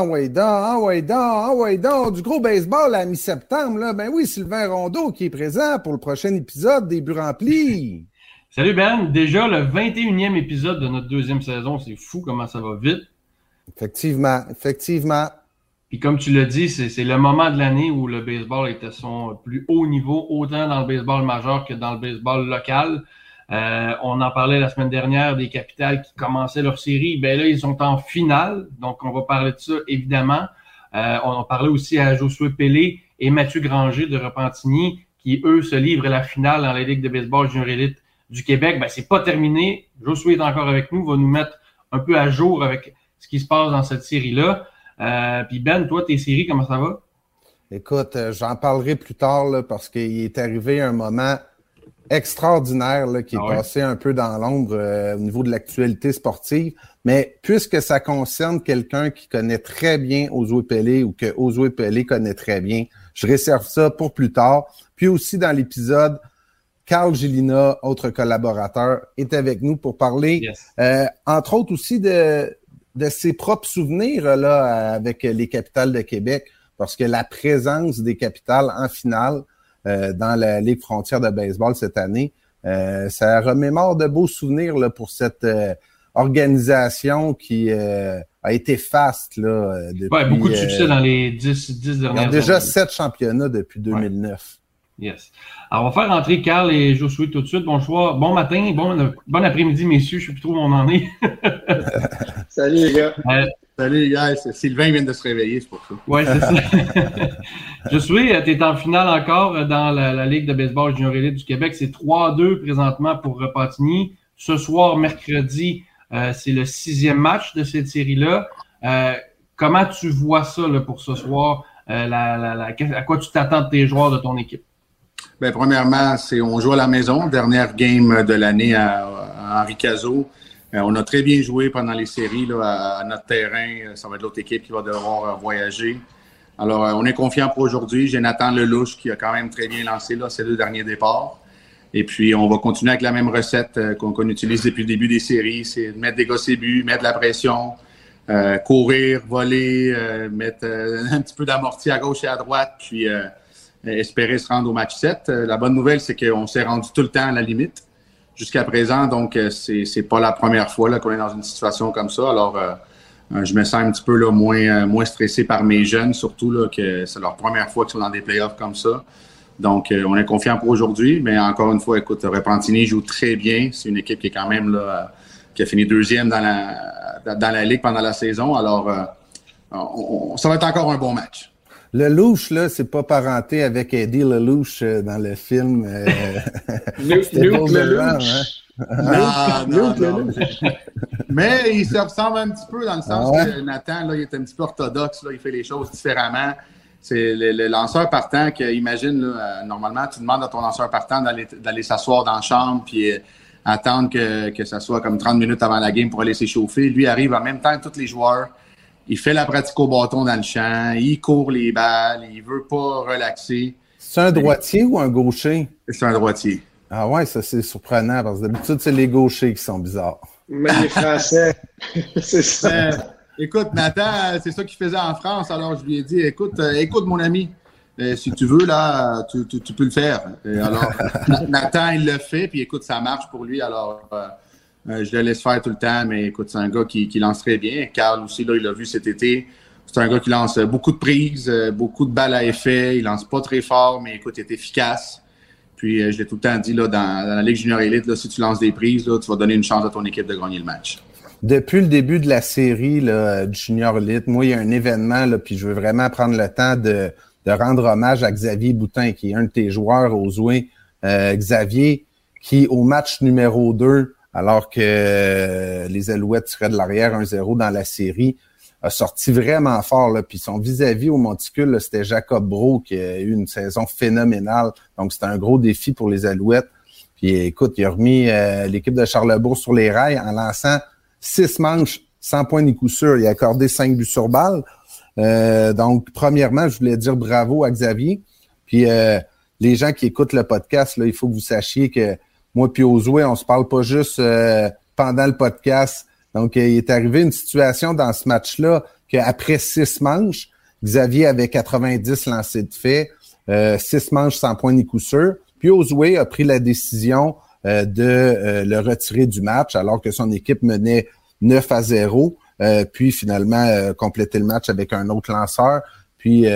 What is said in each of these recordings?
Ah ouais, donc, ah ouais, donc, ah ouais, donc, du gros baseball à mi-septembre, là. Ben oui, Sylvain Rondeau qui est présent pour le prochain épisode des buts remplis. Salut Ben, déjà le 21e épisode de notre deuxième saison, c'est fou comment ça va vite. Effectivement, effectivement. Puis comme tu l'as dit, c'est le moment de l'année où le baseball est à son plus haut niveau, autant dans le baseball majeur que dans le baseball local. Euh, on en parlait la semaine dernière des capitales qui commençaient leur série. Ben là, ils sont en finale, donc on va parler de ça évidemment. Euh, on en parlait aussi à Josué Pellé et Mathieu Granger de Repentigny, qui eux se livrent à la finale dans la Ligue de baseball junior élite du Québec. Ben c'est pas terminé. Josué est encore avec nous, va nous mettre un peu à jour avec ce qui se passe dans cette série-là. Euh, Puis Ben, toi, tes séries, comment ça va? Écoute, euh, j'en parlerai plus tard là, parce qu'il est arrivé un moment extraordinaire là, qui est ah passé un peu dans l'ombre euh, au niveau de l'actualité sportive. Mais puisque ça concerne quelqu'un qui connaît très bien Ozoé Pelé ou que Ozoé Pelé connaît très bien, je réserve ça pour plus tard. Puis aussi dans l'épisode, Carl Gilina, autre collaborateur, est avec nous pour parler, euh, entre autres aussi de, de ses propres souvenirs là avec les capitales de Québec, parce que la présence des capitales en finale, dans la Ligue frontière de baseball cette année. Euh, ça remémore de beaux souvenirs là, pour cette euh, organisation qui a été faste. Là, depuis, ouais, beaucoup de succès dans les 10, 10 dernières années. déjà sept championnats depuis 2009. Yes. Alors, on va faire rentrer Carl et Josué tout de suite. Bonsoir, bon matin, bon, bon après-midi, messieurs. Je sais plus trop où on en est. Salut, les gars. Salut, les gars. Sylvain vient de se réveiller, c'est pour ça. Oui, c'est ça. Josué, tu es en finale encore dans la, Ligue de baseball junior élite du Québec. C'est 3-2 présentement pour Repentigny. Ce soir, mercredi, euh, c'est le sixième match de cette série-là. Euh, comment tu vois ça là, pour ce soir? Euh, à quoi tu t'attends de tes joueurs de ton équipe? Bien, premièrement, c'est on joue à la maison, dernière game de l'année à, Henri Cazot. Euh, on a très bien joué pendant les séries là, à, notre terrain. Ça va être l'autre équipe qui va devoir euh, voyager. Alors, on est confiant pour aujourd'hui. J'ai Nathan Lelouch qui a quand même très bien lancé là, ses deux derniers départs. Et puis, on va continuer avec la même recette qu'on utilise depuis le début des séries. C'est mettre des gosses buts, mettre de la pression, courir, voler, mettre un petit peu d'amorti à gauche et à droite, puis espérer se rendre au match 7. Euh, la bonne nouvelle, c'est qu'on s'est rendu tout le temps à la limite jusqu'à présent. Donc, euh, c'est n'est pas la première fois qu'on est dans une situation comme ça. Alors, euh, je me sens un petit peu là, moins, moins stressé par mes jeunes, surtout là, que c'est leur première fois qu'ils sont dans des playoffs comme ça. Donc, on est confiant pour aujourd'hui. Mais encore une fois, écoute, Repentini joue très bien. C'est une équipe qui est quand même là, qui a fini deuxième dans la, dans la Ligue pendant la saison. Alors, ça va être encore un bon match. Le louche, là, c'est pas parenté avec Eddie Lelouch euh, dans le film. Euh, Luke Lelouch? Hein? Non, non, Mais il se ressemble un petit peu dans le sens ah que Nathan, là, il est un petit peu orthodoxe, là, il fait les choses différemment. C'est le, lanceur partant que, imagine, là, euh, normalement, tu demandes à ton lanceur partant d'aller s'asseoir dans la chambre puis attendre que, que ça soit comme 30 minutes avant la game pour aller s'échauffer. Lui arrive en même temps que tous les joueurs il fait la pratique au bâton dans le champ, il court les balles, il veut pas relaxer. C'est un droitier ou un gaucher? C'est un droitier. Ah ouais, ça c'est surprenant parce que d'habitude, c'est les gauchers qui sont bizarres. Mais les Français, c'est ça. Euh, écoute, Nathan, c'est ça qu'il faisait en France, alors je lui ai dit, écoute, euh, écoute mon ami, euh, si tu veux, là, tu, peux le faire. alors, Nathan, il le fait, puis écoute, ça marche pour lui, alors euh, je le laisse faire tout le temps, mais écoute, c'est un gars qui, qui, lance très bien. Carl aussi, là, il l'a vu cet été. C'est un gars qui lance beaucoup de prises, euh, beaucoup de balles à effet. Il lance pas très fort, mais écoute, il est efficace. Puis euh, je l'ai tout le temps dit là, dans, la Ligue junior élite, là, si tu lances des prises, là, tu vas donner une chance à ton équipe de gagner le match. Depuis le début de la série là, junior élite, moi, il y a un événement, là, puis je veux vraiment prendre le temps de, de rendre hommage à Xavier Boutin, qui est un de tes joueurs aux Zoué. Xavier, qui au match numéro 2 alors que euh, les Alouettes seraient de l'arrière 1-0 dans la série, a sorti vraiment fort. Là. Puis son vis-à-vis au monticule, c'était Jacob Bro qui a eu une saison phénoménale. Donc c'était un gros défi pour les Alouettes. Puis écoute, il a remis euh, l'équipe de Charlebourg sur les rails en lançant six manches sans point ni coup sûr. Il a accordé cinq buts sur balle. Euh, donc, premièrement, je voulais dire bravo à Xavier. Puis les gens qui écoutent le podcast, il faut que vous sachiez que moi puis Ozoé, on se parle pas juste euh, pendant le podcast. Donc, euh, il est arrivé une situation dans ce match-là qu'après six manches, Xavier avait 90 lancés de fait, euh, six manches sans point ni coup sûr. Puis Osway a pris la décision euh, de euh, le retirer du match alors que son équipe menait 9 à 0. puis finalement compléter le match avec un autre lanceur. Puis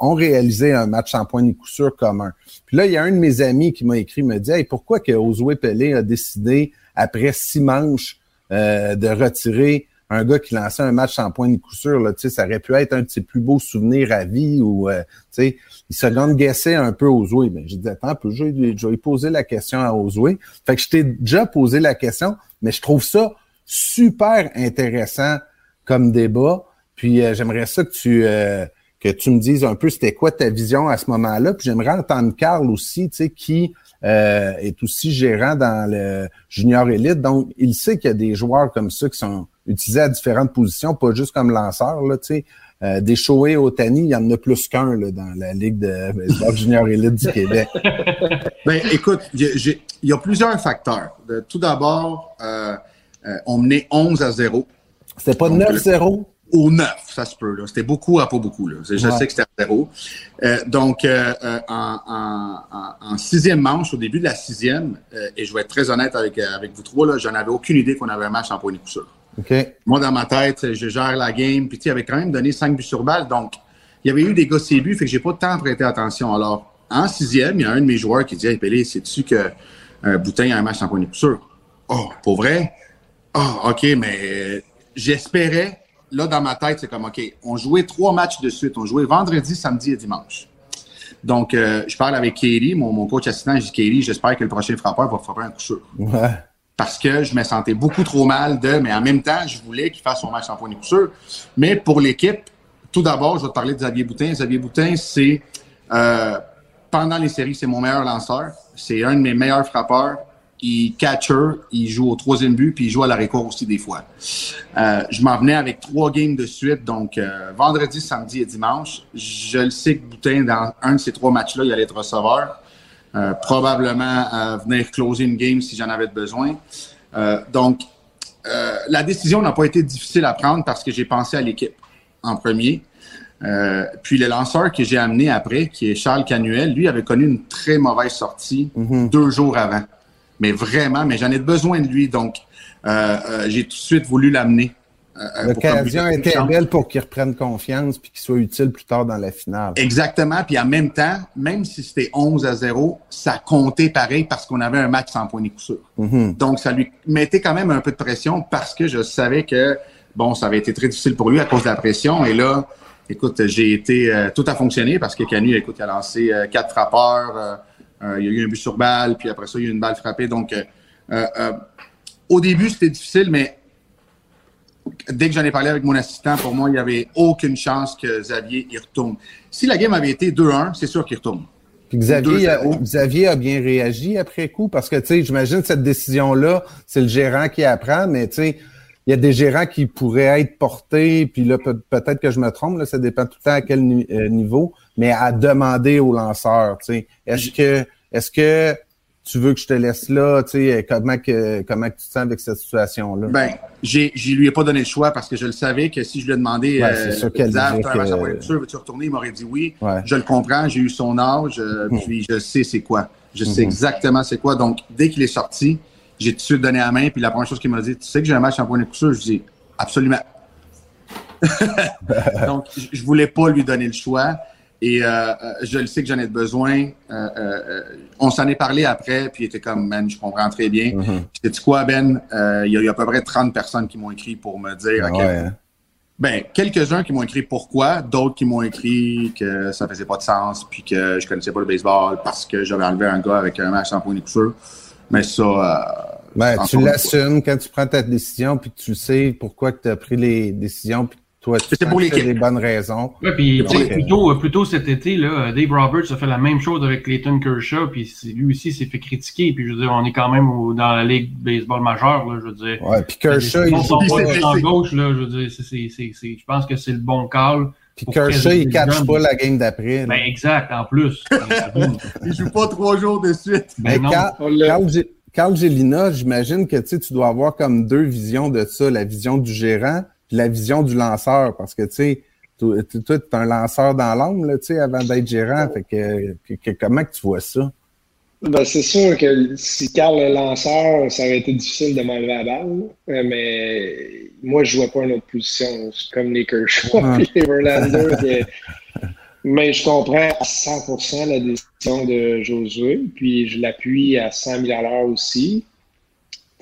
on réalisait un match sans point ni coup sûr commun. Puis là, il y a un de mes amis qui m'a écrit, me dit hey, pourquoi que Osway Pelé a décidé, après six manches, de retirer un gars qui lançait un match sans point ni coup sûr, là, ça aurait pu être un de ses plus beaux souvenirs à vie ou euh, il se guessait un peu aux Mais ben, j'ai dit attends, je vais, je poser la question à Ozoué. Fait que je t'ai déjà posé la question, mais je trouve ça super intéressant comme débat. Puis euh, j'aimerais ça que tu euh, que tu me dises un peu c'était quoi ta vision à ce moment-là. Puis j'aimerais entendre Carl aussi, tu sais, qui est aussi gérant dans le junior élite. Donc, il sait qu'il y a des joueurs comme ça qui sont utilisé à différentes positions, pas juste comme lanceur. Là, sais. euh, des Otani, il y en a plus qu'un dans la Ligue de baseball junior élite du Québec. ben, écoute, il y a plusieurs facteurs. Tout d'abord, euh, euh, on menait 11 à 0. C'était pas 9-0? Au 9, ça se peut. C'était beaucoup à pas beaucoup. Là. Je sais que c'était à 0. Euh, donc, euh, euh, en, en, en, sixième manche, au début de la sixième, et je vais être très honnête avec, avec vous trois, je n'avais aucune idée qu'on avait un match en point de coup sûr. Moi, dans ma tête, je gère la game. Puis, tu avait quand même donné 5 buts sur balle. Donc, il y avait eu des gars buts, fait que j'ai pas à prêter attention. Alors, en sixième, il y a un de mes joueurs qui dit Hey, Pelé, sais-tu que un Boutin a un match en point de coup sûr? Oh, pour vrai? Oh, OK, mais j'espérais. Là, dans ma tête, c'est comme OK, on jouait trois matchs de suite. On jouait vendredi, samedi et dimanche. Donc, euh, je parle avec Katie, mon, mon coach assistant. Je dis Katie, j'espère que le prochain frappeur va frapper un coup sûr. Ouais parce que je me sentais beaucoup trop mal de, mais en même temps, je voulais qu'il fasse son match en point de coup Mais pour l'équipe, tout d'abord, je vais te parler de Xavier Boutin. Xavier Boutin, c'est euh, pendant les séries, c'est mon meilleur lanceur. C'est un de mes meilleurs frappeurs. Il catcher, il joue au troisième but, puis il joue à la récolte aussi des fois. Euh, je m'en venais avec trois games de suite, donc euh, vendredi, samedi et dimanche. Je le sais que Boutin, dans un de ces trois matchs-là, il allait être receveur. Euh, probablement venir closer une game si j'en avais besoin. Donc, la décision n'a pas été difficile à prendre parce que j'ai pensé à l'équipe en premier. puis le lanceur que j'ai amené après, qui est Charles Canuel, lui avait connu une très mauvaise sortie mm-hmm. deux jours avant. Mais vraiment, mais j'en ai besoin de lui. Donc, j'ai tout de suite voulu l'amener. Euh, L'occasion était belle pour qu'il reprenne confiance puis qu'il soit utile plus tard dans la finale. Exactement. Puis en même temps, même si c'était 11 à 0, ça comptait pareil parce qu'on avait un match sans point de coup sûr. Mm-hmm. Donc, ça lui mettait quand même un peu de pression parce que je savais que, bon, ça avait été très difficile pour lui à cause de la pression. Et là, écoute, j'ai été... Euh, tout a fonctionné parce que Canu, écoute, il a lancé euh, quatre frappeurs. Il y a eu un but sur balle, puis après ça, il y a eu une balle frappée. Donc, au début, c'était difficile, mais dès que j'en ai parlé avec mon assistant, pour moi, il n'y avait aucune chance que Xavier y retourne. Si la game avait été 2-1, c'est sûr qu'il retourne. Puis Xavier, a, Xavier a bien réagi après coup parce que, tu sais, j'imagine cette décision-là, c'est le gérant qui apprend, mais tu sais, il y a des gérants qui pourraient être portés, puis là, peut-être que je me trompe, là, ça dépend tout le temps à quel euh, niveau, mais à demander au lanceur, tu sais. Est-ce que, est-ce que tu veux que je te laisse là, tu sais, comment que, comment que tu te sens avec cette situation-là? Ben, j'ai, je lui ai pas donné le choix parce que je le savais que si je lui ai demandé, ouais, euh, sûr qu'elle que... sûr, veux-tu retourner? Il m'aurait dit oui. Je le comprends, j'ai eu son âge, euh, hmm. puis je sais c'est quoi. Je sais hmm. exactement c'est quoi. Donc, dès qu'il est sorti, j'ai tout de suite donné la main, puis la première chose qu'il m'a dit, tu sais que j'ai un match en point de coup je dis, absolument. Donc, je voulais pas lui donner le choix. Et euh, euh, je le sais que j'en ai besoin. Euh, on s'en est parlé après, puis il était comme, man, je comprends très bien. Mm quoi, Ben? Il y, a à peu près 30 personnes qui m'ont écrit pour me dire. Ah hein. Ben, quelques-uns qui m'ont écrit pourquoi, d'autres qui m'ont écrit que ça faisait pas de sens, puis que je connaissais pas le baseball parce que j'avais enlevé un gars avec un match en point de couture. Mais ça. ben, tu l'assumes quand tu prends ta décision, puis tu sais pourquoi tu as pris les décisions, puis toi, tu pour les bonnes raisons. Oui, puis plutôt, plutôt cet été, là, Dave Roberts a fait la même chose avec Clayton Kershaw, puis lui aussi s'est fait critiquer. Puis je veux dire, on est quand même dans la ligue baseball majeure, là, je veux dire. Ouais, puis Kershaw, il en gauche, là, je veux dire, je pense que c'est le bon call. Puis Kershaw, il ne catch pas la game d'après. Ben exact, en plus. il joue pas trois jours de suite. Ben, non. Carl, Gélina, j'imagine que tu dois avoir comme deux visions de ça, la vision du gérant puis la vision du lanceur, parce que, tu sais, toi, tu es un lanceur dans l'ombre, tu sais, avant d'être gérant. Fait que, comment que tu vois ça? Ben, c'est sûr que si Carl est lanceur, ça aurait été difficile de m'enlever la balle. Euh, mais moi, je ne vois pas une autre position. comme les Kershaw et les Verlander. mais je comprends à 100% la décision de Josué. Puis je l'appuie à 100 000 à l'heure aussi.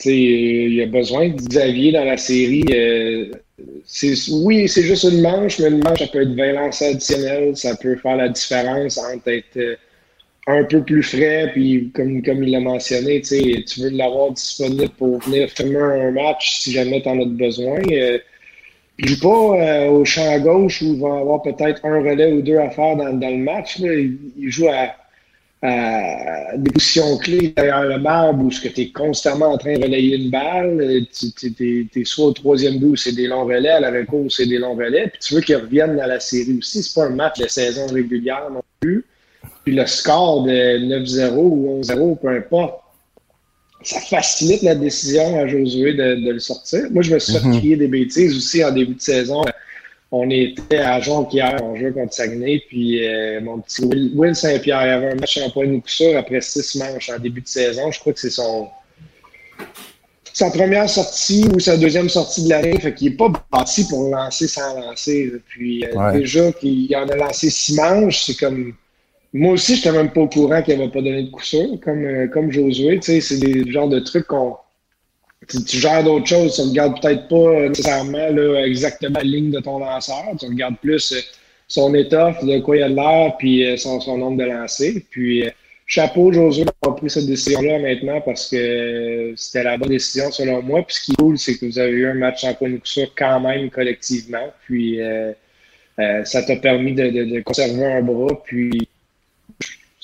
il y a besoin de Xavier dans la série. Euh, oui, c'est juste une manche, mais une manche, ça peut être 20 lancers additionnels. Ça peut faire la différence entre être euh, un peu plus frais, puis comme, comme il l'a mentionné, tu veux l'avoir disponible pour venir filmer un match si jamais tu en as besoin. Euh, puis joue pas euh, au champ à gauche où il va avoir peut-être un relais ou deux à faire dans, dans le match. Il, joue à, des positions clés derrière le marbre où tu es constamment en train de relayer une balle. Tu es, soit au troisième bout, c'est des longs relais, à la recours, c'est des longs relais. Puis tu veux qu'ils reviennent dans la série aussi. C'est pas un match de saison régulière non plus. Puis le score de 9-0 ou 11-0, peu importe, ça facilite la décision à Josué de, le sortir. Moi, je me suis mm des bêtises aussi en début de saison. On était à Jonquière, on jouait contre Saguenay, puis euh, mon petit Will, Saint-Pierre, avait un match en point de coup sûr après six manches en début de saison. Je crois que c'est son sa première sortie ou sa deuxième sortie de l'année, fait qu'il n'est pas bâti pour lancer sans lancer. Puis euh, déjà qu'il en a lancé six manches, c'est comme moi aussi, je n'étais même pas au courant qu'il n'avait pas donné de coup comme, euh, comme Josué. Tu sais, c'est des genres de trucs qu'on. Tu, gères d'autres choses, tu regardes peut-être pas nécessairement là, exactement la ligne de ton lanceur. Tu regardes plus euh, son étoffe, de quoi il a de l'air, puis euh, son, son, nombre de lancers. Puis chapeau, Josué, d'avoir pris cette décision-là maintenant parce que c'était la bonne décision selon moi. Puis ce qui est cool, c'est que vous avez eu un match en point de coup quand même collectivement. Puis ça t'a permis de, de, de, conserver un bras. Puis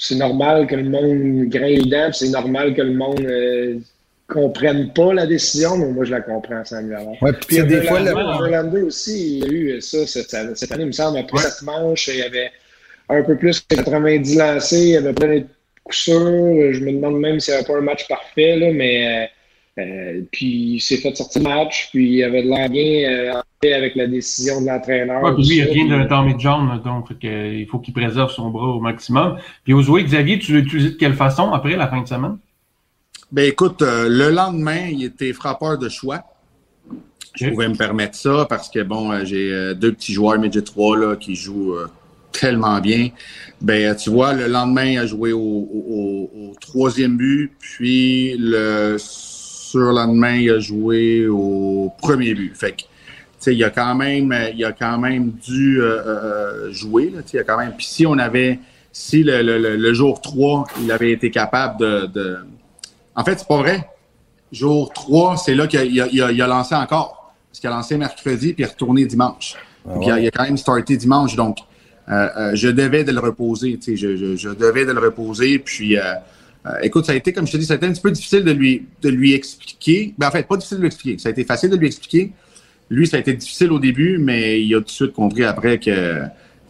c'est normal que le monde grince les dents, c'est normal que le monde euh, comprenne pas la décision, mais moi je la comprends, Samuel. Ouais, puis, puis des fois, le aussi, il y a eu ça cette, année, il me semble, après cette manche, il y avait un peu plus que 90 lancés, il y avait plein de coups sûrs. Je me demande même s'il n'y avait pas un match parfait, là, mais euh, puis il s'est fait sortir le match, puis il avait de l'air bien euh, avec la décision de l'entraîneur. Ouais, lui, il vient d'un Tommy John, donc il faut qu'il préserve son bras au maximum. Puis jouets, Xavier, tu l'as utilisé de quelle façon après la fin de semaine? Ben écoute, euh, le lendemain, il était frappeur de choix. Je pouvais me permettre ça parce que bon, j'ai deux petits joueurs midget 3 là, qui jouent tellement bien. Ben, tu vois, le lendemain, il a joué au, au troisième but, puis le sur le lendemain, il a joué au premier but. Fait que, il a quand même, il a quand même dû euh, euh, jouer. Là, il a quand même. Puis si on avait, si le, jour 3, il avait été capable de. En fait, c'est pas vrai. Jour 3, c'est là qu'il a, lancé encore. Parce qu'il a lancé mercredi puis il est retourné dimanche. Ah puis il a, quand même starté dimanche. Donc, euh, je devais de le reposer. Je, je, je, devais de le reposer. Puis euh, écoute, ça a été, comme je te dis, ça a été un petit peu difficile de lui, de lui expliquer. Ben, en fait, pas difficile de lui expliquer. Ça a été facile de lui expliquer. Lui, ça a été difficile au début, mais il a tout de suite compris après que,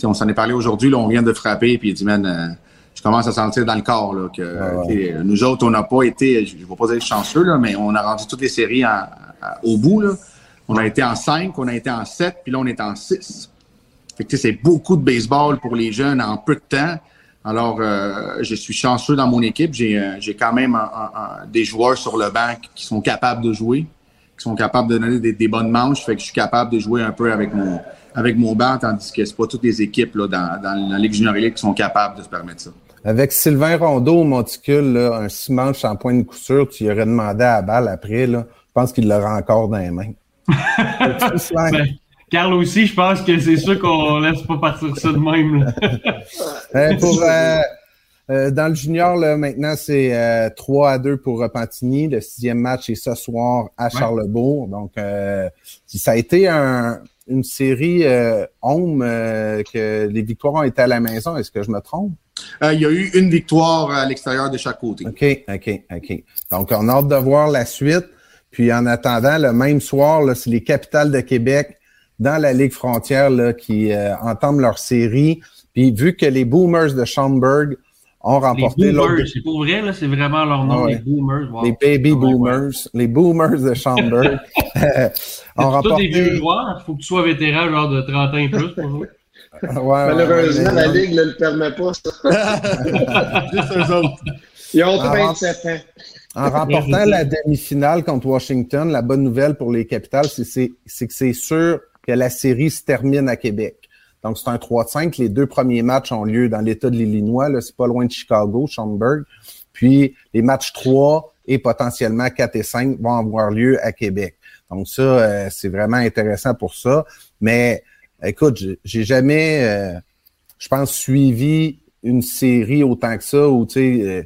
on s'en est parlé aujourd'hui, on vient de frapper, puis il dit, man, euh, je commence à sentir dans le corps là, que nous autres, on n'a pas été, je ne vais pas dire chanceux, là, mais on a rendu toutes les séries au bout. Là. On a été en 5, on a été en 7, puis là, on est en 6. Fait que c'est beaucoup de baseball pour les jeunes en peu de temps. Alors, euh, je suis chanceux dans mon équipe. J'ai, euh, quand même des joueurs sur le banc qui sont capables de jouer, qui sont capables de donner des, bonnes manches. Fait que je suis capable de jouer un peu avec mon, avec mon banc, tandis que c'est pas toutes les équipes là, dans, dans la Ligue junior League qui sont capables de se permettre ça. Avec Sylvain Rondeau au monticule, un six manches en point de couture, tu lui aurais demandé à la balle après, là, je pense qu'il l'aurait encore dans les mains. Carl aussi, je pense que c'est sûr qu'on laisse pas partir ça de même. Euh, pour, euh, euh, dans le junior, là, maintenant, c'est 3 à 2 pour Repentini. Le sixième match est ce soir à Charlebourg. Donc, ça a été une série home que les victoires ont été à la maison. Est-ce que je me trompe? il y a eu une victoire à l'extérieur de chaque côté. OK, OK, OK. Donc, on a hâte de voir la suite. Puis en attendant, le même soir, c'est les capitales de Québec dans la Ligue frontière là, qui euh, entament leur série. Puis vu que les Boomers de Schaumburg ont remporté l'autre. C'est pour vrai, là, c'est vraiment leur nom, les boomers. Les baby boomers, les boomers de Schaumburg. ont remporté... des vieux joueurs, il faut que tu sois vétéran, genre de 30 ans et plus pour jouer. Malheureusement, la Ligue ne le permet pas, ça. Juste eux autres. Ils ont 27 ans. En remportant la demi-finale contre Washington, la bonne nouvelle pour les Capitals, c'est que c'est sûr que la série se termine à Québec. Donc, c'est un 3-5. Les deux premiers matchs ont lieu dans l'État de l'Illinois. C'est pas loin de Chicago, Schaumburg. Puis, les matchs 3 et potentiellement 4 et 5 vont avoir lieu à Québec. Donc, ça, euh, c'est vraiment intéressant pour ça. Mais, écoute, j'ai jamais, euh, je pense, suivi une série autant que ça où, tu sais, euh,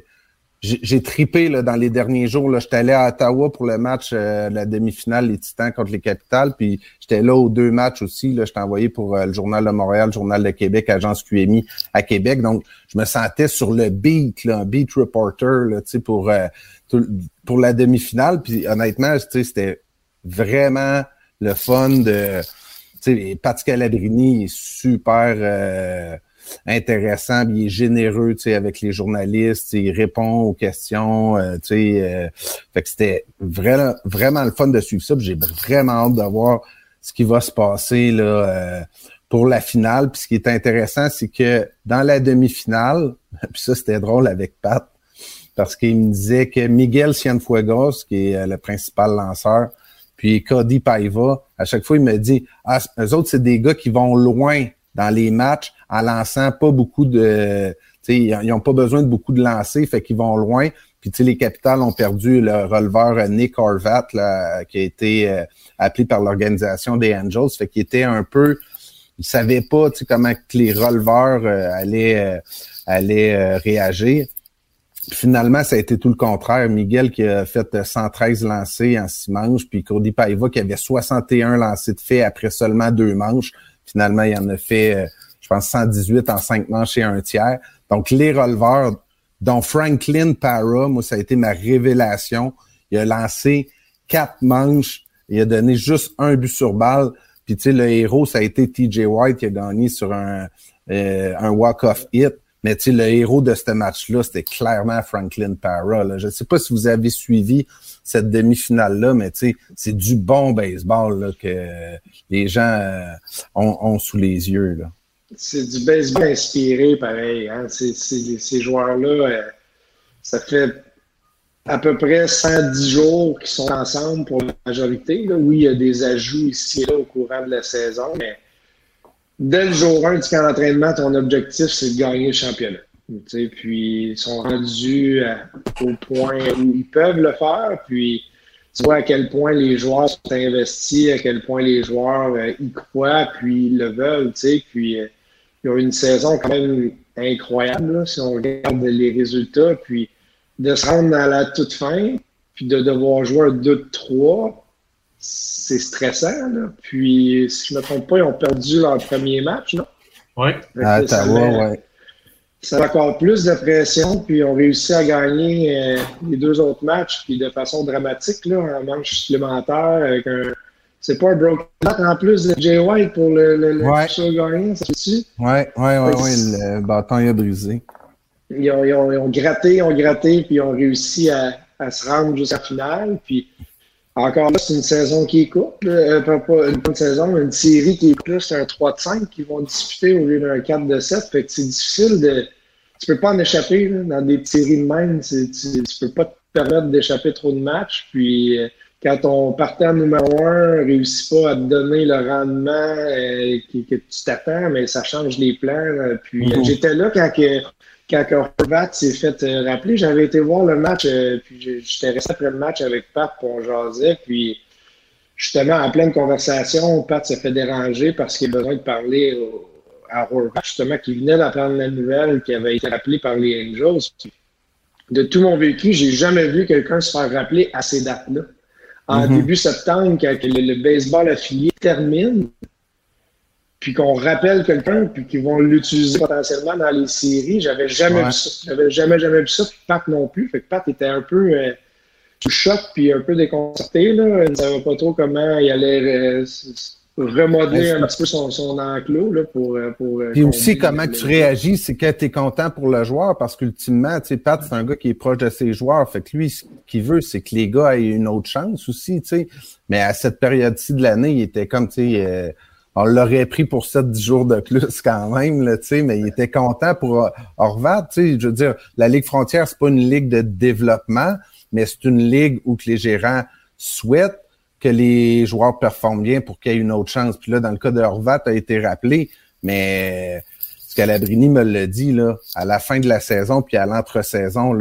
j'ai tripé là, dans les derniers jours. Là, j'étais allé à Ottawa pour le match, euh, la demi-finale, les Titans contre les Capitales. Puis j'étais là aux deux matchs aussi. Là, j'étais envoyé pour euh, le Journal de Montréal, le Journal de Québec, Agence QMI à Québec. Donc, je me sentais sur le beat, là, un beat reporter là, pour, euh, pour la demi-finale. Puis honnêtement, c'était vraiment le fun de. Pat Scalabrini est super intéressant, il est généreux, tu sais, avec les journalistes, il répond aux questions, euh, tu sais, euh, fait que c'était vraiment, vraiment le fun de suivre ça. J'ai vraiment hâte de voir ce qui va se passer là euh, pour la finale. Puis ce qui est intéressant, c'est que dans la demi-finale, puis ça c'était drôle avec Pat, parce qu'il me disait que Miguel Cienfuegos, qui est le principal lanceur, puis Cody Paiva, à chaque fois, il me dit, ah, eux autres, c'est des gars qui vont loin dans les matchs en lançant pas beaucoup de. Ils n'ont pas besoin de beaucoup de lancers, fait qu'ils vont loin. Puis les Capitals ont perdu le releveur Nick Horvat, là, qui a été euh, appelé par l'organisation des Angels, fait qu'il était un peu. Il savait pas comment que les releveurs euh, allaient, euh, allaient réagir. finalement, ça a été tout le contraire. Miguel qui a fait 113 lancés en six manches, puis Cody Paiva qui avait 61 lancés de fait après seulement deux manches. Finalement, il en a fait, euh, je pense, 118 en cinq manches et un tiers. Donc, les releveurs, dont Franklin Para, moi, ça a été ma révélation. Il a lancé quatre manches. Il a donné juste un but sur balle. Puis, tu sais, le héros, ça a été TJ White qui a gagné sur un, euh, un walk-off hit. Mais tu sais, le héros de ce match-là, c'était clairement Franklin Para. Je ne sais pas si vous avez suivi cette demi-finale-là, mais c'est du bon baseball que les gens euh, ont, sous les yeux. C'est du baseball inspiré, pareil. Hein? ces joueurs-là, euh, ça fait à peu près 110 jours qu'ils sont ensemble pour la majorité. Oui, il y a des ajouts ici et là au courant de la saison, mais dès le jour 1 du camp d'entraînement, ton objectif, c'est de gagner le championnat. puis ils sont rendus au point où ils peuvent le faire. Puis tu vois à quel point les joueurs sont investis, à quel point les joueurs euh, y croient, puis ils le veulent. Puis euh, ils ont une saison quand même incroyable si on regarde les résultats. Puis de se rendre à la toute fin, puis de devoir jouer un 2-3, c'est stressant. Là. Puis, si je ne me trompe pas, ils ont perdu leur premier match, non? Oui. À Ottawa, oui. Ça a encore plus de pression, puis ils ont réussi à gagner euh, les deux autres matchs, puis de façon dramatique, là, en manche supplémentaire, avec un. C'est pas un broken en plus de Jay White pour le, le, le ouais. gagné, ça? Oui, oui, oui, oui, le bâton il a brisé. Ils ont, ils, ont, ils ont, gratté, ils ont gratté, puis ils ont réussi à, à se rendre jusqu'à la finale. Puis encore là, c'est une saison qui est courte, euh, pas, une bonne saison, mais une série qui est plus, un 3 de 5 qui vont disputer au lieu d'un 4 de 7. Fait que c'est difficile de. Tu peux pas en échapper dans des séries de même. Tu, tu peux pas te permettre d'échapper trop de matchs. Puis euh, quand ton partant numéro 1 réussit pas à te donner le rendement euh, que, tu t'attends, mais ça change les plans. Puis mm-hmm. j'étais là quand que quand Horvat s'est fait euh, rappeler, j'avais été voir le match, euh, puis j'étais resté après le match avec Pat, pour on jasait, puis justement, en pleine conversation, Pat se fait déranger parce qu'il a besoin de parler à Horvat, justement, qui venait d'apprendre la nouvelle, qui avait été rappelé par les Angels. de tout mon vécu, j'ai jamais vu quelqu'un se faire rappeler à ces dates-là. En mm-hmm. début septembre, quand le baseball affilié termine, puis qu'on rappelle quelqu'un, puis qu'ils vont l'utiliser potentiellement dans les séries. J'avais jamais vu ça. J'avais jamais, jamais vu ça. Puis Pat non plus. Fait que Pat était un peu euh, choc, puis un peu déconcerté. Là. Il ne savait pas trop comment il allait euh, remodeler un petit peu son, son enclos là, pour, euh, pour. Euh, Puis aussi, comment tu réagis, c'est que tu es content pour le joueur parce qu'ultimement, tu sais, Pat, c'est un gars qui est proche de ses joueurs. Fait que lui, ce qu'il veut, c'est que les gars aient une autre chance aussi, tu sais. Mais à cette période-ci de l'année, il était comme, tu sais, euh, on l'aurait pris pour 7-10 jours de plus quand même, là, mais il était content pour Horvat, sais. Je veux dire, la Ligue frontière, c'est pas une ligue de développement, mais c'est une ligue où que les gérants souhaitent que les joueurs performent bien pour qu'il y ait une autre chance. Puis là, dans le cas de Horvat, a été rappelé, mais Scalabrini me l'a dit, là, à la fin de la saison, puis à l'entre-saison,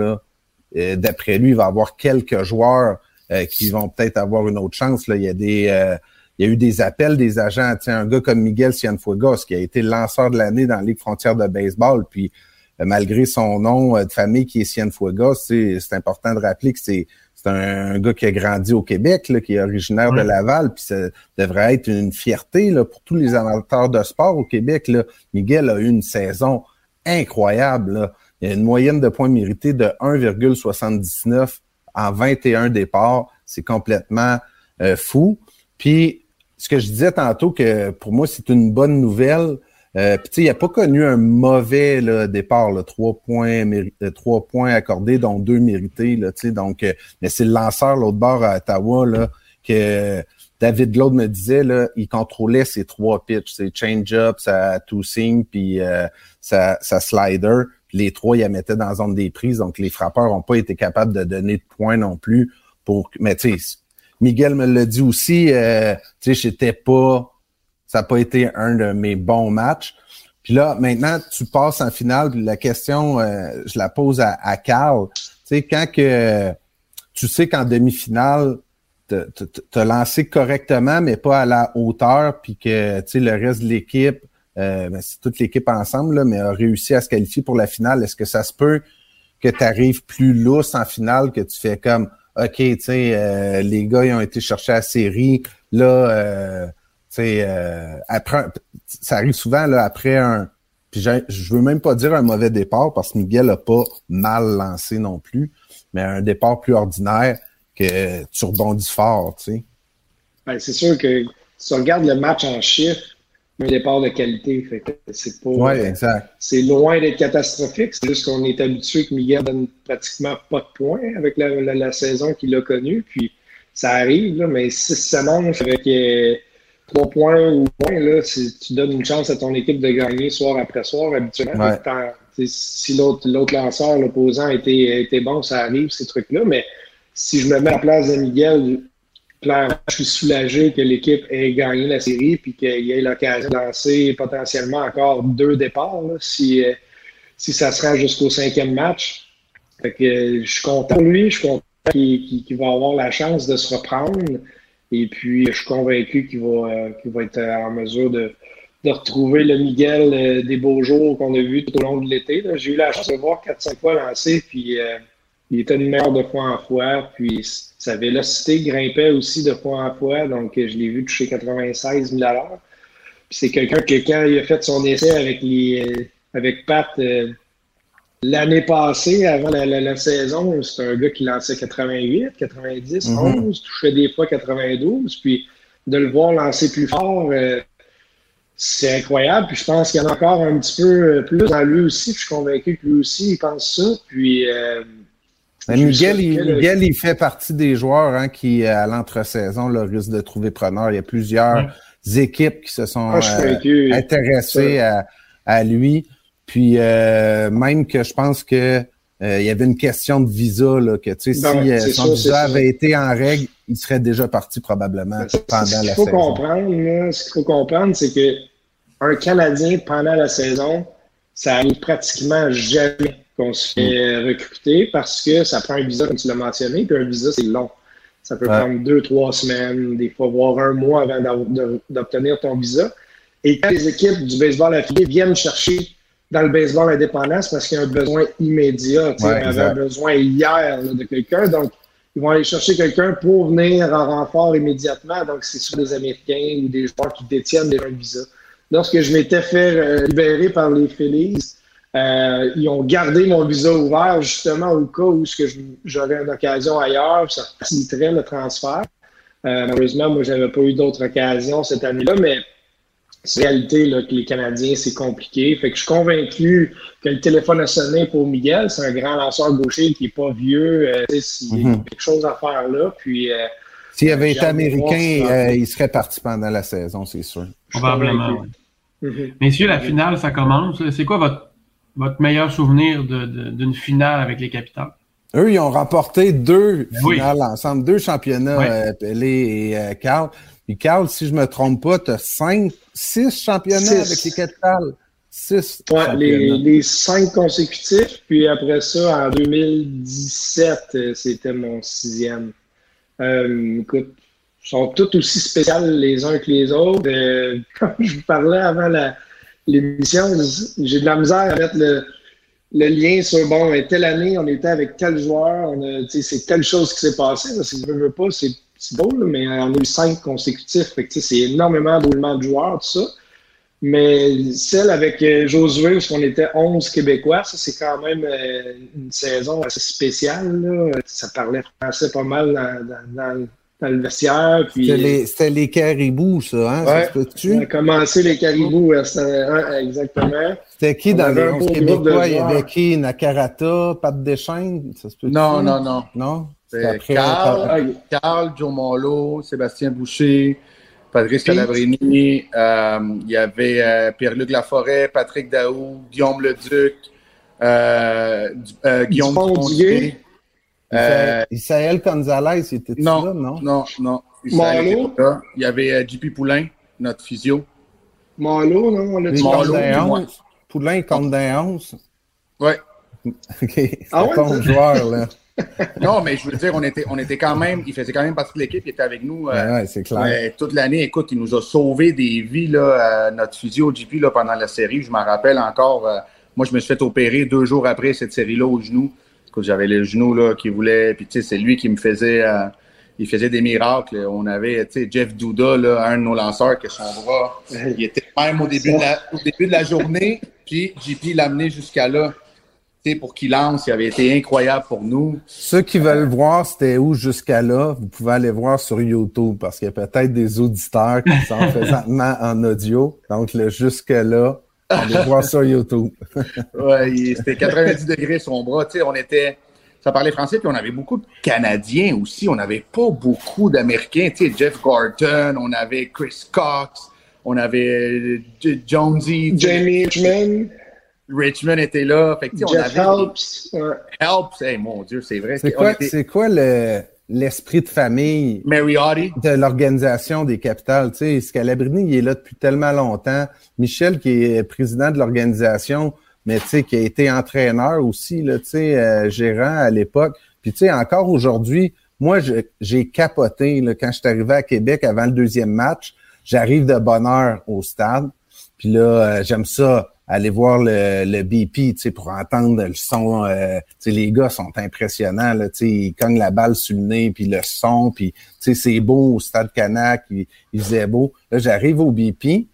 euh, d'après lui, il va y avoir quelques joueurs euh, qui vont peut-être avoir une autre chance. Là. Il y a des. Euh, il y a eu des appels des agents. Tiens, un gars comme Miguel Cienfuegos, qui a été lanceur de l'année dans la Ligue frontière de baseball, puis malgré son nom de famille qui est Cienfuegos, c'est important de rappeler que c'est c'est un, gars qui a grandi au Québec, là, qui est originaire de Laval, puis ça devrait être une fierté là, pour tous les amateurs de sport au Québec. Là. Miguel a eu une saison incroyable. Il y a une moyenne de points mérités de 1,79 en 21 départs. C'est complètement euh, fou. Puis, ce que je disais tantôt, que pour moi, c'est une bonne nouvelle, euh, puis, il n'a pas connu un mauvais là, départ, là, trois points, euh, trois points accordés, dont deux mérités. Là, donc, euh, mais c'est le lanceur l'autre bord à Ottawa là, que David Glaude me disait, là, il contrôlait ses trois pitches, ses change-up, sa two-seam, puis sa, sa, slider. Les trois, il la mettait dans la zone des prises, donc les frappeurs n'ont pas été capables de donner de points non plus. pour Mais tu sais, Miguel me l'a dit aussi, euh, tu sais, j'étais pas ça n'a pas été un de mes bons matchs. Puis là, maintenant, tu passes en finale. la question, euh, je la pose à, à Carl. Tu sais, quand que tu sais qu'en demi-finale, as lancé correctement, mais pas à la hauteur, puis que tu sais, le reste de l'équipe, euh, ben, c'est toute l'équipe ensemble, là, mais a réussi à se qualifier pour la finale. Est-ce que ça se peut que tu arrives plus lousse en finale, que tu fais comme OK, tu sais, euh, les gars, ils ont été chercher à la série, là, euh, sais, euh, après, ça arrive souvent là, après un. Puis je veux même pas dire un mauvais départ parce que Miguel a pas mal lancé non plus, mais un départ plus ordinaire que tu rebondis fort, tu sais. Ben, c'est sûr que si on regarde le match en chiffres, un départ de qualité, fait que c'est pas. Ouais, exact. C'est loin d'être catastrophique. C'est juste qu'on est habitué que Miguel donne pratiquement pas de points avec la, la, saison qu'il a connue. Puis ça arrive, là, mais si ça mange avec. Euh, trois points ou moins, là, tu donnes une chance à ton équipe de gagner soir après soir, habituellement. Si l'autre lanceur, l'opposant, était, était bon, ça arrive, ces trucs-là. Mais si je me mets à la place de Miguel, clairement, je suis soulagé que l'équipe ait gagné la série puis qu'il y ait l'occasion de lancer potentiellement encore deux départs si, euh, si ça se rend jusqu'au cinquième match. Fait que, je suis content pour lui, je suis content qu'il va avoir la chance de se reprendre. Et puis, je suis convaincu qu'il va, euh, va être en mesure de, de retrouver le Miguel euh, des beaux jours qu'on a vus tout au long de l'été. J'ai eu la chance de voir 4-5 fois lancer, puis euh, il était une meilleure de fois en fois, puis sa vélocité grimpait aussi de fois en fois, donc je l'ai vu toucher 96 000 à l'heure. Puis c'est quelqu'un que quand il a fait son essai avec les avec Pat, L'année passée, avant la, saison, c'est un gars qui lançait 88, 90, 11, touchait des fois 92. Puis de le voir lancer plus fort, euh, c'est incroyable. Puis je pense qu'il y en a encore un petit peu plus dans lui aussi. je suis convaincu que lui aussi, il pense ça. Puis. Euh, Miguel, il, il, fait partie des joueurs hein, qui, à l'entre-saison, risquent de trouver preneur. Il y a plusieurs équipes qui se sont ah, euh, intéressées à, à, lui. Puis euh, même que je pense que euh, il y avait une question de visa, là, que tu sais, si euh, son visa avait été en règle, il serait déjà parti probablement ben, pendant la saison. Comprendre, ce qu'il faut comprendre, c'est que un Canadien pendant la saison, ça arrive pratiquement jamais qu'on se fait recruter parce que ça prend un visa, comme tu l'as mentionné, puis un visa, c'est long. Ça peut prendre deux, trois semaines, des fois, voire un mois avant d'obtenir ton visa. Et quand les équipes du baseball affilié viennent chercher dans le baseball indépendant, c'est parce qu'il y a un besoin immédiat. Ouais, avait un besoin hier de quelqu'un. Donc, ils vont aller chercher quelqu'un pour venir en renfort immédiatement. Donc, c'est soit des Américains ou des joueurs qui détiennent des visas. Lorsque je m'étais fait euh, libérer par les Phillies, euh, ils ont gardé mon visa ouvert justement au cas où j'aurais une occasion ailleurs, ça faciliterait le transfert. malheureusement, moi, j'avais pas eu d'autres occasions cette année-là, mais c'est réalité là, que les Canadiens, c'est compliqué. Fait que je suis convaincu que le téléphone a sonné pour Miguel. C'est un grand lanceur gaucher qui n'est pas vieux. Euh, il y a mhm. quelque chose à faire là. Puis, euh, S'il avait été américain, euh, il serait parti pendant la saison, c'est sûr. Probablement, mhm. Messieurs, la finale, ça commence. C'est quoi votre, votre meilleur souvenir d'une finale avec les Capitals? Eux, ils ont remporté deux finales ensemble, deux championnats, Pelé et Carl. Puis Carl, si je me trompe pas, tu as cinq, six championnats avec les Capitals. Six. Ouais, les, cinq consécutifs. Puis après ça, en 2017, euh, c'était mon sixième. Euh, écoute, ils sont tous aussi spéciaux les uns que les autres. Euh, comme je vous parlais avant l'émission, j'ai de la misère à mettre le, le lien sur bon, telle année, on était avec tel joueur, c'est telle chose qui s'est passée. Parce que je veux pas, c'est beau, mais on a eu cinq consécutifs. c'est énormément d'oulement de joueurs, tout ça. Mais celle avec euh, Josué, où on était 11 Québécois, ça, c'est quand même euh, une saison assez spéciale. Ça parlait français pas mal dans, le vestiaire. C'était les, caribous, ça, hein? ça on a commencé les caribous, exactement. C'était qui dans les 11 Québécois? Il y avait qui? Nakarata, Pat Deschaines? Ça se peut non, non, non, non? Carl, Carl, Joe Molo, Sébastien Boucher, Patrice Calabrini, euh, il y avait euh, Pierre-Luc Laforêt, Patrick Daou, Guillaume Leduc, euh, euh Guillaume Pontier. Euh, Isaël Gonzalez, c'était non, là, non? Non, non. Il y avait JP Poulain, notre physio. Malo, non? On a dit Malo. Poulain compte d'un 11. Oui. OK. Ah ouais, ton joueur, là. non, mais je veux dire, on était, on était quand même, il faisait quand même partie de l'équipe, il était avec nous euh, c'est clair. toute l'année. Écoute, il nous a sauvé des vies, là, notre physio GP là, pendant la série. Je m'en rappelle encore. Euh, moi, je me suis fait opérer deux jours après cette série-là au genou. Écoute, j'avais le genou là, qui voulait, puis tu sais, c'est lui qui me faisait, euh, il faisait des miracles. On avait, tu sais, Jeff Douda, là, un de nos lanceurs, que son bras, il était même au début de la, au début de la journée, puis JP l'a amené jusqu'à là pour qu'il lance, il avait été incroyable pour nous. Ceux qui veulent voir c'était où jusqu'à là, vous pouvez aller voir sur YouTube parce qu'il y a peut-être des auditeurs qui sont présentement en audio. Donc, le jusque-là, allez voir sur YouTube. oui, c'était 90 degrés son bras. Tu sais, on était, ça parlait français, puis on avait beaucoup de Canadiens aussi. On n'avait pas beaucoup d'Américains. Tu sais, Jeff Gordon, on avait Chris Cox, on avait euh, Jonesy. Jamie Richmond. Richmond était là. Fait on avait Helps. Helps. mon Dieu, c'est vrai. C'est quoi, quoi le, l'esprit de famille de l'organisation des capitales? Tu sais, Scalabrini, il est là depuis tellement longtemps. Michel, qui est président de l'organisation, mais tu sais, qui a été entraîneur aussi, là, tu sais, euh, gérant à l'époque. Puis tu sais, encore aujourd'hui, moi, j'ai capoté là, quand je suis arrivé à Québec avant le deuxième match. J'arrive de bonne heure au stade. Puis là, euh, j'aime ça aller voir le, le BP, tu pour entendre le son. Euh, tu les gars sont impressionnants, là, tu ils cognent la balle sur le nez, puis le son, puis tu c'est beau au Stade Canac, il, faisait beau. Là, j'arrive au BP.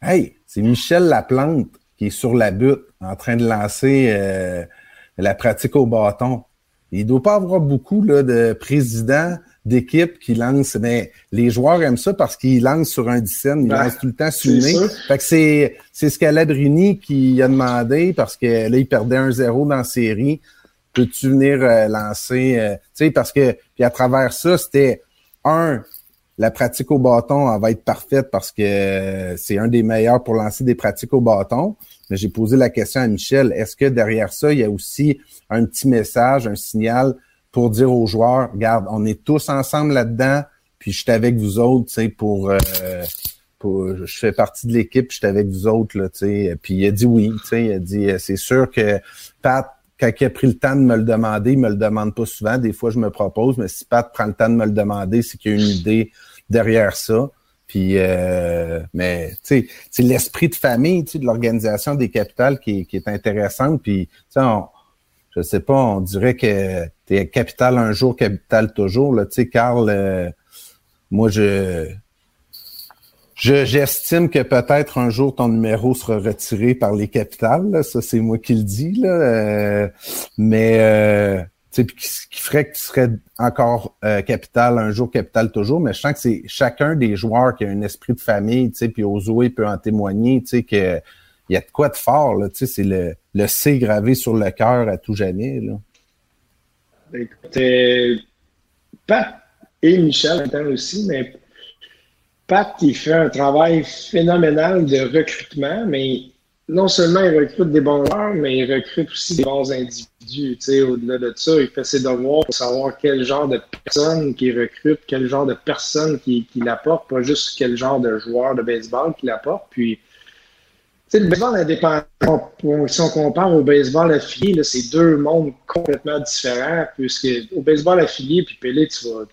Hey, c'est Michel Laplante qui est sur la butte, en train de lancer euh, la pratique au bâton. Il doit pas avoir beaucoup de présidents d'équipe qui lance, mais les joueurs aiment ça parce qu'ils lancent sur un dixième, ils lancent tout le temps sur le nez. Fait que c'est, c'est Scalabrini qui a demandé parce que là, il perdait un 0 dans la série. Peux-tu venir euh, lancer, euh, tu sais, parce que, puis à travers ça, c'était un, la pratique au bâton, elle va être parfaite parce que euh, c'est un des meilleurs pour lancer des pratiques au bâton. Mais j'ai posé la question à Michel, est-ce que derrière ça, il y a aussi un petit message, un signal pour dire aux joueurs, regarde, on est tous ensemble là-dedans, puis je suis avec vous autres, tu sais, pour, euh, pour, je fais partie de l'équipe, je suis avec vous autres, là, tu sais. Puis il a dit oui, tu sais, il a dit, euh, c'est sûr que Pat, quand il a pris le temps de me le demander, il me le demande pas souvent. Des fois, je me propose, mais si Pat prend le temps de me le demander, c'est qu'il y a une idée derrière ça. Puis, euh, mais tu sais, c'est l'esprit de famille, tu sais, de l'organisation des capitales qui, qui est intéressante. Puis, tu sais, on, je sais pas, on dirait que tu es capital un jour, capital toujours. Là. Tu sais, Carl, euh, moi, je, j'estime que peut-être un jour ton numéro sera retiré par les capitales. Ça, c'est moi qui le dis. Là. Euh, mais euh, sais, qui, qui ferait que tu serais encore euh, capital un jour, capital toujours, mais je sens que c'est chacun des joueurs qui a un esprit de famille, tu sais, puis Ozoé peut en témoigner, tu sais, que il y a de quoi de fort, c'est le, C gravé sur le cœur à tout jamais, là. Écoutez, Pat et Michel aussi, mais Pat, il fait un travail phénoménal de recrutement, mais non seulement il recrute des bons joueurs, mais il recrute aussi des bons individus. Au-delà de ça, il fait ses devoirs pour savoir quel genre de personnes qu'il recrute, quel genre de personnes qu'il qui apporte, pas juste quel genre de joueur de baseball qu'il apporte. Puis, le baseball indépendant, si on compare au baseball affilié, c'est deux mondes complètement différents, puisque au baseball affilié, puis Pelé, tu vas,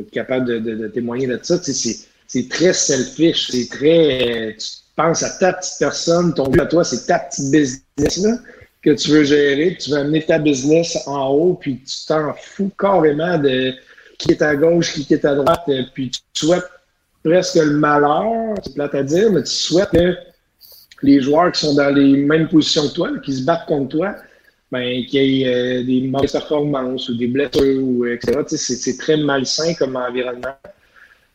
être capable de, témoigner de ça, c'est très selfish, c'est très pense à ta petite personne, ton but à toi, c'est ta petite business là, que tu veux gérer, tu veux amener ta business en haut, puis tu t'en fous carrément de qui est à gauche, qui est à droite, euh, puis tu souhaites presque le malheur, c'est plate à dire, mais tu souhaites que les joueurs qui sont dans les mêmes positions que toi, qui se battent contre toi, ben, qu'il y ait euh, des mauvaises performances ou des blessures, ou, etc. c'est très malsain comme environnement.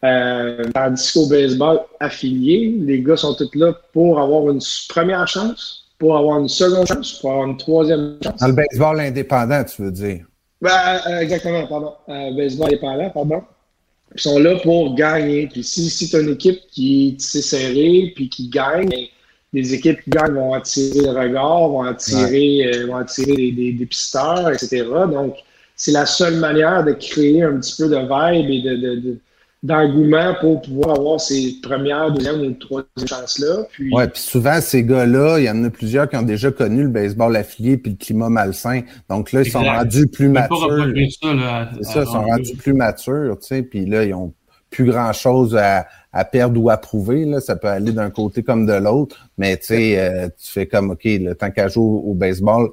Euh, tandis qu'au baseball affilié, les gars sont tous là pour avoir une première chance, pour avoir une seconde chance, pour avoir une troisième chance. Dans le baseball indépendant, tu veux dire? Ben, euh, exactement, pardon. Euh, baseball indépendant, pardon. Ils sont là pour gagner. Puis si, si tu as une équipe qui s'est serrée puis qui gagne, les équipes qui gagnent vont attirer le regard, vont attirer, euh, vont attirer des, des, pisteurs, etc. Donc, c'est la seule manière de créer un petit peu de vibe et de, de d'engouement pour pouvoir avoir ces premières, deuxième ou troisième chances-là. Puis... Ouais, puis souvent, ces gars-là, il y en a plusieurs qui ont déjà connu le baseball affilié puis le climat malsain. Donc là, ils sont rendus plus matures. C'est ça, ils sont rendus plus matures, tu sais, puis là, ils ont plus grand-chose à, à, perdre ou à prouver. Là. Ça peut aller d'un côté comme de l'autre, mais tu sais, euh, tu fais comme, OK, le temps qu'à jouer au baseball,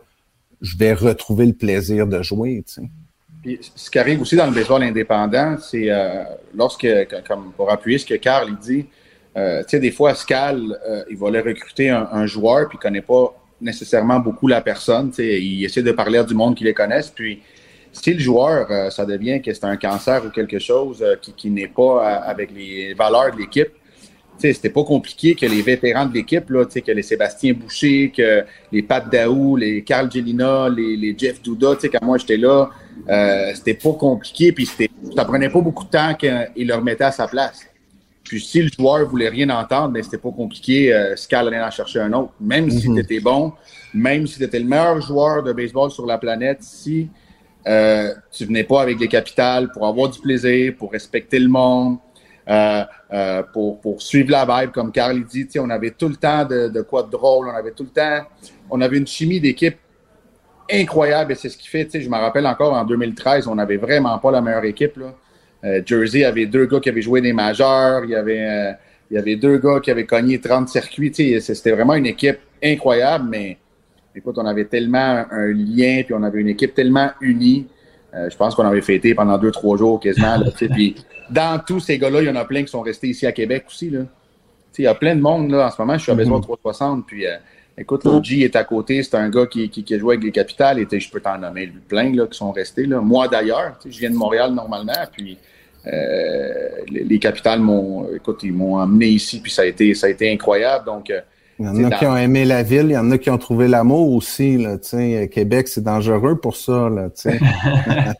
je vais retrouver le plaisir de jouer, tu sais ce qui arrive aussi dans le baseball indépendant, c'est euh, lorsque, comme pour appuyer ce que Carl dit, euh, tu sais, des fois, Scal, il va aller recruter un, joueur, puis il connaît pas nécessairement beaucoup la personne. Il essaie de parler à du monde qui les connaisse, puis si le joueur, ça devient que c'est un cancer ou quelque chose qui, qui n'est pas avec les valeurs de l'équipe, c'était pas compliqué que les vétérans de l'équipe, que les Sébastien Boucher, que les Pat Daou, les Carl Gelina, les, les Jeff Douda, quand moi j'étais là, euh, c'était pas compliqué, puis ça prenait pas beaucoup de temps qu'il le remettait à sa place. Puis si le joueur voulait rien entendre, ben c'était pas compliqué, euh, Scal allait en chercher un autre. Même si mhm. tu étais bon, même si tu étais le meilleur joueur de baseball sur la planète, si euh, tu venais pas avec des capitales pour avoir du plaisir, pour respecter le monde, euh, euh, pour, pour, suivre la vibe, comme Carl dit. On avait tout le temps de, de, quoi de drôle, on avait tout le temps, on avait une chimie d'équipe incroyable et c'est ce qui fait, je me rappelle encore en 2013, on n'avait vraiment pas la meilleure équipe. Là. Euh, Jersey avait deux gars qui avaient joué des majeurs, il y avait, il y avait deux gars qui avaient cogné 30 circuits. C'était vraiment une équipe incroyable, mais écoute, on avait tellement un lien, puis on avait une équipe tellement unie. Euh, je pense qu'on avait fêté pendant deux, trois jours quasiment. puis dans tous ces gars-là, il y en a plein qui sont restés ici à Québec aussi. Là. Il y a plein de monde là, en ce moment. Je suis à Maison 360. Puis euh, écoute, le G est à côté. C'est un gars qui, qui, a joué avec les capitales. Et je peux t'en nommer plein là, qui sont restés. Là. Moi d'ailleurs, je viens de Montréal normalement. Puis euh, les, capitales m'ont écoute, ils m'ont emmené ici. Puis ça a été, ça a été incroyable. Donc il y en a qui ont aimé la ville, il y en a qui ont trouvé l'amour aussi. Là, Québec, c'est dangereux pour ça. Là,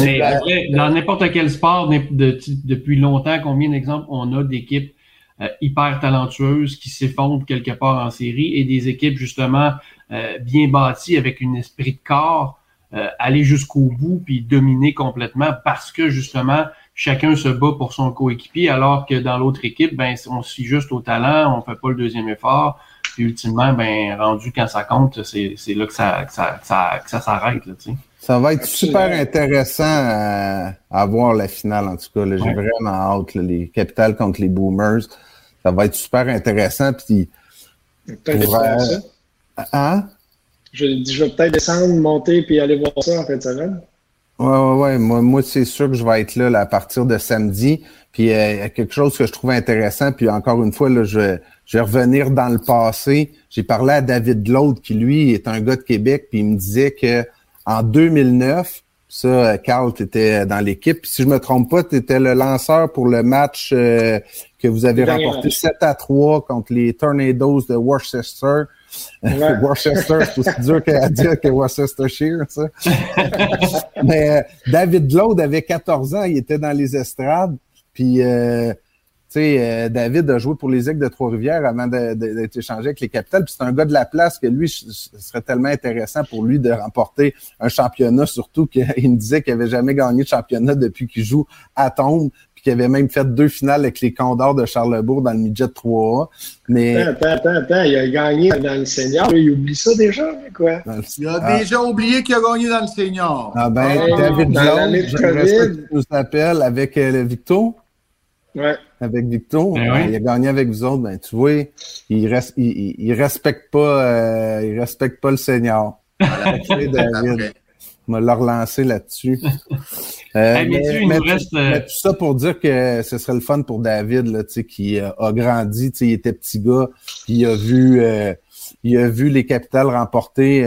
Mais après, dans n'importe quel sport, depuis longtemps, combien d'exemples on a d'équipes euh, hyper talentueuses qui s'effondrent quelque part en série et des équipes justement euh, bien bâties avec un esprit de corps, euh, aller jusqu'au bout puis dominer complètement parce que justement chacun se bat pour son coéquipier, alors que dans l'autre équipe, ben, on se fie juste au talent, on fait pas le deuxième effort. Puis ultimement, ben, rendu quand ça compte, c'est, là que ça, ça, ça, ça s'arrête. Là, ça va être super intéressant à, voir la finale, en tout cas. J'ai vraiment hâte, les Capitals contre les Boomers. Ça va être super intéressant. Puis, hein? Je, je vais peut-être descendre, monter, puis aller voir ça en fin de semaine. Ouais, ouais, ouais. Moi, moi c'est sûr que je vais être là, à partir de samedi. Puis euh, il y a quelque chose que je trouve intéressant. Puis encore une fois, là, je, je vais revenir dans le passé. J'ai parlé à David Glaude, qui lui est un gars de Québec, puis il me disait que en 2009, ça, Carl, tu étais dans l'équipe. Si je me trompe pas, tu étais le lanceur pour le match euh, que vous avez remporté 7 à 3 contre les Tornadoes de Worcester. Worcester, c'est aussi dur à dire que Worcestershire, ça. Mais euh, David Glaude avait 14 ans, il était dans les estrades. Puis euh, tu sais, euh, David a joué pour les Aigles de Trois-Rivières avant d'être échangé avec les Capitales. Puis c'est un gars de la place que lui, ce serait tellement intéressant pour lui de remporter un championnat, surtout qu'il me disait qu'il n'avait jamais gagné de championnat depuis qu'il joue à Tombe, puis qu'il avait même fait deux finales avec les Condors de Charlebourg dans le midget 3A. Mais... Attends, attends, attends, il a gagné dans le senior. Il oublie ça déjà, quoi? Il a ah. déjà oublié qu'il a gagné dans le senior. Ah ben, David Jones, je nous appelle avec euh, le Victo. Ouais. Avec Victor, ben il a gagné avec vous autres, ben tu vois, il, reste, il, il, respecte pas, euh, il respecte pas le Seigneur. David m'a le relancé là-dessus. Euh, mais, reste... Euh, tout ça pour dire que ce serait le fun pour David, là, qui a grandi, il était petit gars, il a vu il a vu les Capitales remporter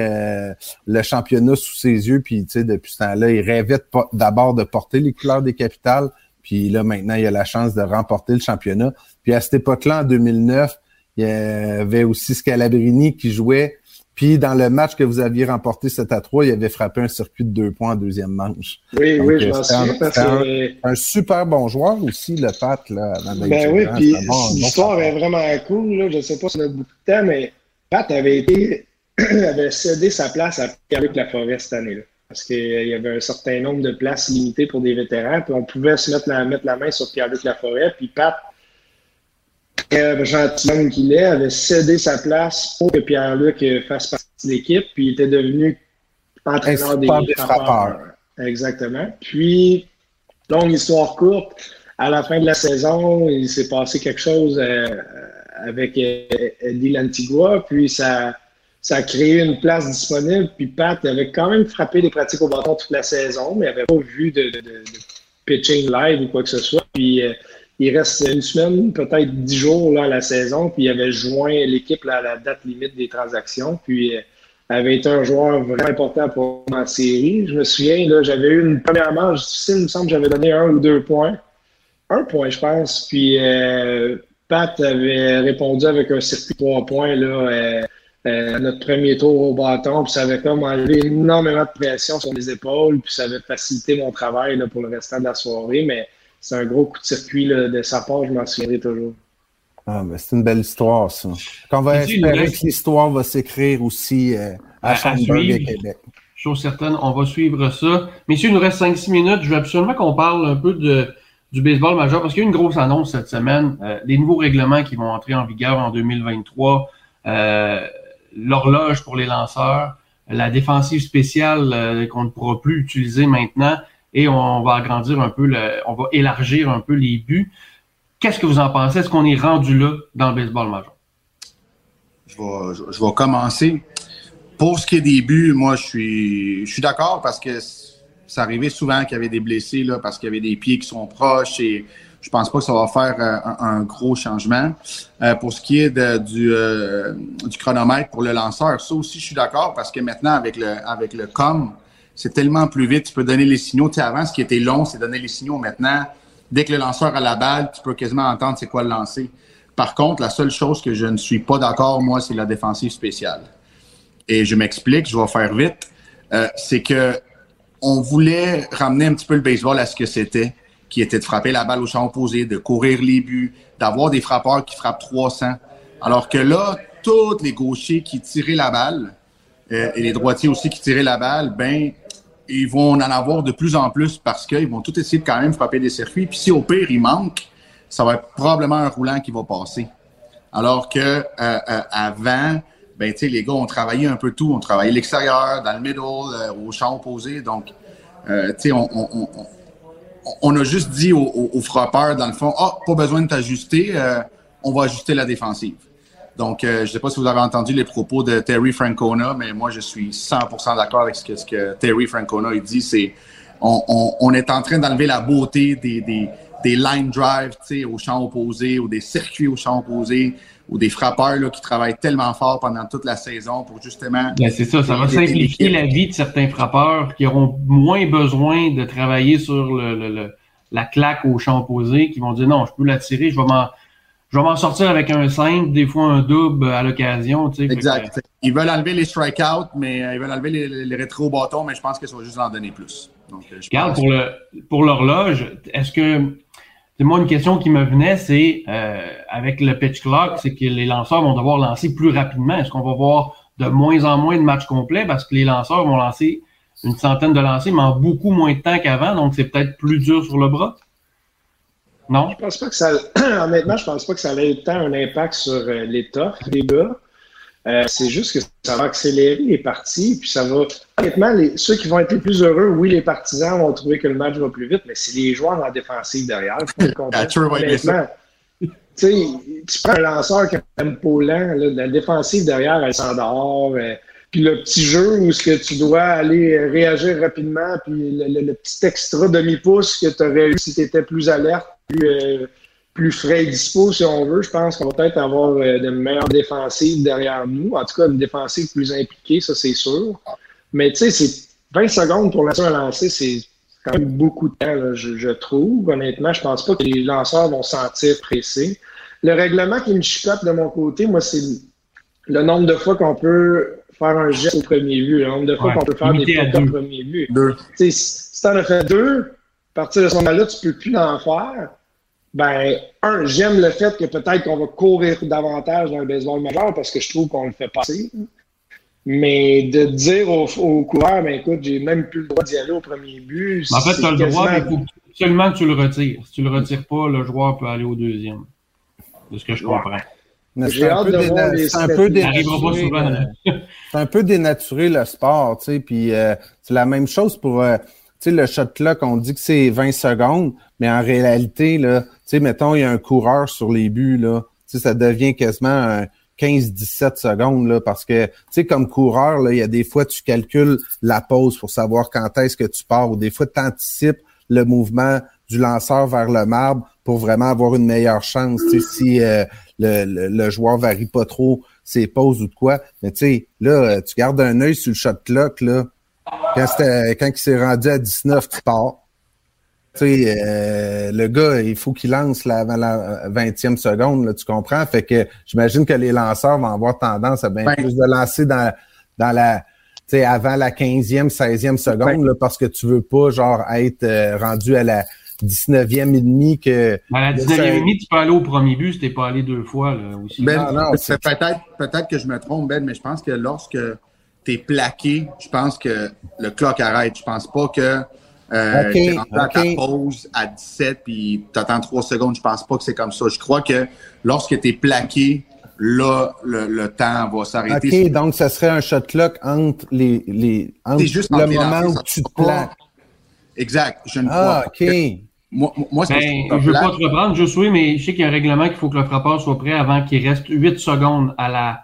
le championnat sous ses yeux, puis depuis ce temps-là, il rêvait d'abord de porter les couleurs des Capitales, puis là, maintenant, il a la chance de remporter le championnat. Puis à cette époque-là, en 2009, il y avait aussi Scalabrini qui jouait. Puis dans le match que vous aviez remporté 7 à 3, il avait frappé un circuit de deux points en deuxième manche. Oui, oui, je m'en souviens parce que... Un, super bon joueur aussi, le Pat, là. ben oui, puis l'histoire est vraiment cool, là. Je sais pas si on a beaucoup de temps, mais Pat avait été, avait cédé sa place à Pierre-Luc Laforêt cette année-là parce qu'il y avait un certain nombre de places limitées pour des vétérans, puis on pouvait se mettre la, mettre la main sur Pierre-Luc Laforêt, puis Pat, euh, gentilhomme qu'il est, avait cédé sa place pour que Pierre-Luc fasse partie de l'équipe, puis il était devenu entraîneur des, frappeurs. Exactement. Puis, longue histoire courte, à la fin de la saison, il s'est passé quelque chose euh, avec euh, Eddie Lantigua, puis ça ça a créé une place disponible. Puis Pat avait quand même frappé des pratiques au bâton toute la saison, mais n'avait pas vu de, pitching live ou quoi que ce soit. Puis euh, il reste une semaine, peut-être dix jours là, à la saison. Puis il avait joint l'équipe à la date limite des transactions. Puis euh, avait été un joueur vraiment important pour ma série. Je me souviens, là, j'avais eu une première manche difficile, il me semble que j'avais donné un ou deux points. Un point, je pense. Puis euh, Pat avait répondu avec un circuit trois points là, euh, notre premier tour au bâton, puis ça avait comme enlevé énormément de pression sur les épaules, puis ça avait facilité mon travail là, pour le restant de la soirée, mais c'est un gros coup de circuit là, de sa part, je m'en souviendrai toujours. Ah, mais c'est une belle histoire, ça. Qu'on va espérer que l'histoire va s'écrire aussi euh, à, à et Québec. Chose certaine, on va suivre ça. Messieurs, il nous reste 5-6 minutes. Je veux absolument qu'on parle un peu de, du baseball majeur parce qu'il y a une grosse annonce cette semaine. Euh, les nouveaux règlements qui vont entrer en vigueur en 2023. Euh, l'horloge pour les lanceurs, la défensive spéciale euh, qu'on ne pourra plus utiliser maintenant et on va agrandir un peu, on va élargir un peu les buts. Qu'est-ce que vous en pensez? Est-ce qu'on est rendu là dans le baseball majeur? Je vais, je, vais commencer. Pour ce qui est des buts, moi, je suis, je suis d'accord parce que ça arrivait souvent qu'il y avait des blessés là, parce qu'il y avait des pieds qui sont proches et je pense pas que ça va faire euh, un, gros changement. Euh, pour ce qui est du, euh, du chronomètre pour le lanceur, ça aussi, je suis d'accord parce que maintenant, avec le, avec le com, c'est tellement plus vite. Tu peux donner les signaux. Tu sais, avant, ce qui était long, c'est donner les signaux. Maintenant, dès que le lanceur a la balle, tu peux quasiment entendre c'est quoi le lancer. Par contre, la seule chose que je ne suis pas d'accord, moi, c'est la défensive spéciale. Et je m'explique, je vais faire vite. c'est que on voulait ramener un petit peu le baseball à ce que c'était qui était de frapper la balle au champ opposé, de courir les buts, d'avoir des frappeurs qui frappent 300. Alors que là, tous les gauchers qui tiraient la balle euh, et les droitiers aussi qui tiraient la balle, ben ils vont en avoir de plus en plus parce qu'ils vont tout essayer de quand même frapper des circuits. Puis si au pire il manque, ça va être probablement un roulant qui va passer. Alors que euh, euh, avant, ben tu les gars ont travaillé un peu tout, on travaillait l'extérieur, dans le middle, au champ opposé. Donc, tu sais, on, on a juste dit aux, frappeurs, dans le fond, ah, pas besoin de t'ajuster, euh, on va ajuster la défensive. Donc, euh, je ne sais pas si vous avez entendu les propos de Terry Francona, mais moi, je suis 100% d'accord avec ce que, Terry Francona dit. C'est on, est en train d'enlever la beauté des, des, des line drives au champ opposé ou des circuits au champ opposé ou des frappeurs là, qui travaillent tellement fort pendant toute la saison pour justement. Ben, c'est ça, ça va simplifier la vie de certains frappeurs qui auront moins besoin de travailler sur le, la claque au champ opposé, qui vont dire non, je peux la tirer, je vais m'en. Je vais m'en sortir avec un 5, des fois un double à l'occasion. Tu sais, exact. Ils veulent enlever les strikeouts, mais euh, ils veulent enlever les, les rétro-bâtons, mais je pense que ça va juste en donner plus. Donc, euh, Regarde, pour, le, pour l'horloge, est-ce que c'est moi une question qui me venait, c'est euh, avec le pitch clock, c'est que les lanceurs vont devoir lancer plus rapidement. Est-ce qu'on va voir de moins en moins de matchs complets? Parce que les lanceurs vont lancer une centaine de lancers, mais en beaucoup moins de temps qu'avant, donc c'est peut-être plus dur sur le bras? Non? Je pense pas que ça. Honnêtement, je pense pas que ça ait tant un impact sur euh, l'état des gars. Euh, c'est juste que ça va accélérer les parties, puis ça va. Honnêtement, les, ceux qui vont être les plus heureux, oui, les partisans vont trouver que le match va plus vite, mais c'est les joueurs en défensive derrière. Honnêtement, tu prends un lanceur un tempo lent, la défensive derrière, elle s'endort. Euh, puis le petit jeu où ce que tu dois aller réagir rapidement, puis le, petit extra demi-pouce que tu aurais eu si tu étais plus alerte, plus. Euh, plus frais et dispo, si on veut. Je pense qu'on va peut-être avoir euh, de meilleures défensives derrière nous. En tout cas, une défensive plus impliquée, ça, c'est sûr. Mais tu sais, c'est 20 secondes pour lancer un lancer, c'est quand même beaucoup de temps, je, trouve. Honnêtement, je pense pas que les lanceurs vont se sentir pressés. Le règlement qui me chicote de mon côté, moi, c'est le nombre de fois qu'on peut faire un geste au premier but, le nombre de fois qu'on peut faire des fautes au premier but. Si, si tu en as fait deux, à partir de ce moment-là, tu peux plus en faire ben, un, j'aime le fait que peut-être qu'on va courir davantage dans le baseball majeur parce que je trouve qu'on le fait passer. Mais de dire au, au coureur, ben écoute, j'ai même plus le droit d'y aller au premier but. En fait, tu as le droit, mais il faut seulement que tu le retires. Si tu le retires pas, le joueur peut aller au deuxième. C'est ce que je comprends. C'est un, peu, dénaturé, un peu dénaturé le sport, tu sais, puis euh, c'est la même chose pour euh, sais, le shot clock, on dit que c'est 20 secondes, mais en réalité, là, tu sais, mettons, il y a un coureur sur les buts, là, tu sais, ça devient quasiment un 15-17 secondes, là, parce que, tu sais, comme coureur, là, il y a des fois, tu calcules la pause pour savoir quand est-ce que tu pars, ou des fois, tu anticipes le mouvement du lanceur vers le marbre pour vraiment avoir une meilleure chance, tu sais, si euh, le, le, joueur varie pas trop ses pauses ou de quoi. Mais tu sais, là, tu gardes un œil sur le shot clock, là, quand, quand il s'est rendu à 19, tu pars. Tu sais, euh, le gars, il faut qu'il lance avant la 20e seconde, là, tu comprends? Fait que j'imagine que les lanceurs vont avoir tendance à bien plus de lancer dans, dans la, tu sais, avant la 15e, 16e seconde, là, parce que tu veux pas, genre, être euh, rendu à la 19e et demi que. À la 19e et demi, tu peux aller au premier but si t'es pas allé deux fois, là, aussi. Ben, non, peut-être, peut-être que je me trompe, Ben, mais je pense que lorsque t'es plaqué, je pense que le clock arrête. Je pense pas que euh, okay, à ta pause à 17 puis t'attends 3 secondes. Je pense pas que c'est comme ça. Je crois que lorsque tu es plaqué, là, le, temps va s'arrêter. OK, donc ça serait un shot clock entre les, les entre juste le moment où tu te plaques. Exact. Je ne ah, OK. Moi, moi ben, je ne veux pas te reprendre, je suis, mais je sais qu'il y a un règlement qu'il faut que le frappeur soit prêt avant qu'il reste 8 secondes à la,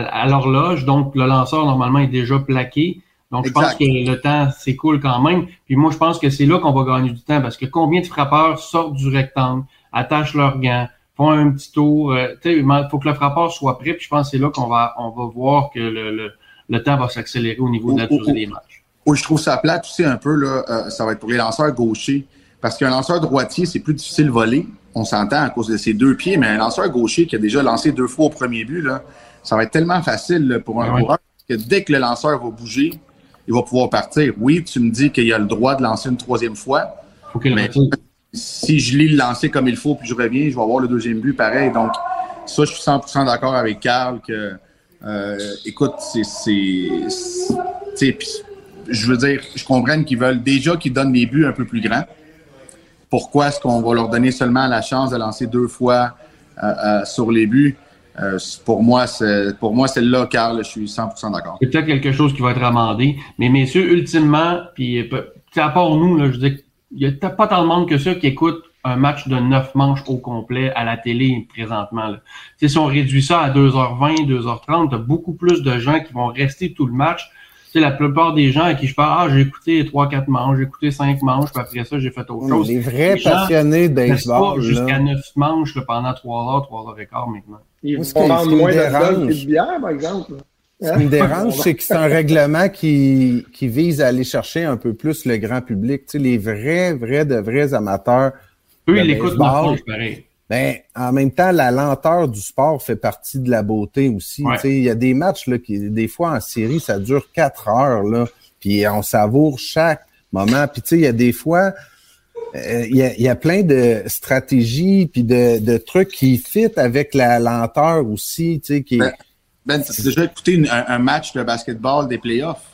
à, l'horloge. Donc, le lanceur, normalement, est déjà plaqué. Donc, je pense que le temps s'écoule quand même. Puis moi, je pense que c'est là qu'on va gagner du temps parce que combien de frappeurs sortent du rectangle, attachent leurs gants, font un petit tour. Euh, il faut que le frappeur soit prêt. Puis je pense que c'est là qu'on va, on va voir que le, le, temps va s'accélérer au niveau de la durée des matchs. Oui, je trouve ça plate aussi un peu, là, euh, ça va être pour les lanceurs gauchers. Parce qu'un lanceur droitier, c'est plus difficile de voler. On s'entend à cause de ses deux pieds, mais un lanceur gaucher qui a déjà lancé deux fois au premier but, là, ça va être tellement facile pour un coureur que dès que le lanceur va bouger, il va pouvoir partir. Oui, tu me dis qu'il a le droit de lancer une troisième fois. mais si je lis le lancer comme il faut puis je reviens, je vais avoir le deuxième but pareil. Donc, ça, je suis 100% d'accord avec Carl que, euh, écoute, c'est. Je veux dire, je comprends qu'ils veulent déjà qu'ils donnent des buts un peu plus grands. Pourquoi est-ce qu'on va leur donner seulement la chance de lancer deux fois euh, euh, sur les buts? Euh, pour moi, c'est pour moi, c'est là, Carl, je suis 100% d'accord. C'est peut-être quelque chose qui va être amendé. Mais messieurs, ultimement, puis à part nous, là, je dis il n'y a pas tant de monde que ça qui écoute un match de neuf manches au complet à la télé présentement. Là. Si on réduit ça à 2h20, 2h30, tu as beaucoup plus de gens qui vont rester tout le match. sais, la plupart des gens à qui je parle, ah, j'ai écouté trois, quatre manches, j'ai écouté cinq manches, puis après ça, j'ai fait autre chose. Les vrais passionnés de baseball. Jusqu'à neuf manches pendant trois heures, trois heures et quart maintenant. Ils vont vendre moins de que de bière, par exemple. Ce qui me dérange, c'est que c'est un règlement qui, qui vise à aller chercher un peu plus le grand public. Tu sais, les vrais, vrais, de vrais amateurs. Eux, ils l'écoutent pareil. Ben, en même temps, la lenteur du sport fait partie de la beauté aussi. Il y a des matchs là, qui, des fois en série, ça dure quatre heures, là, puis on savoure chaque moment. Puis il y a des fois, euh, il y, a, plein de stratégies puis de, de trucs qui fit avec la lenteur aussi. Qui... Ben, ben tu as déjà écouté un, match de basketball des playoffs?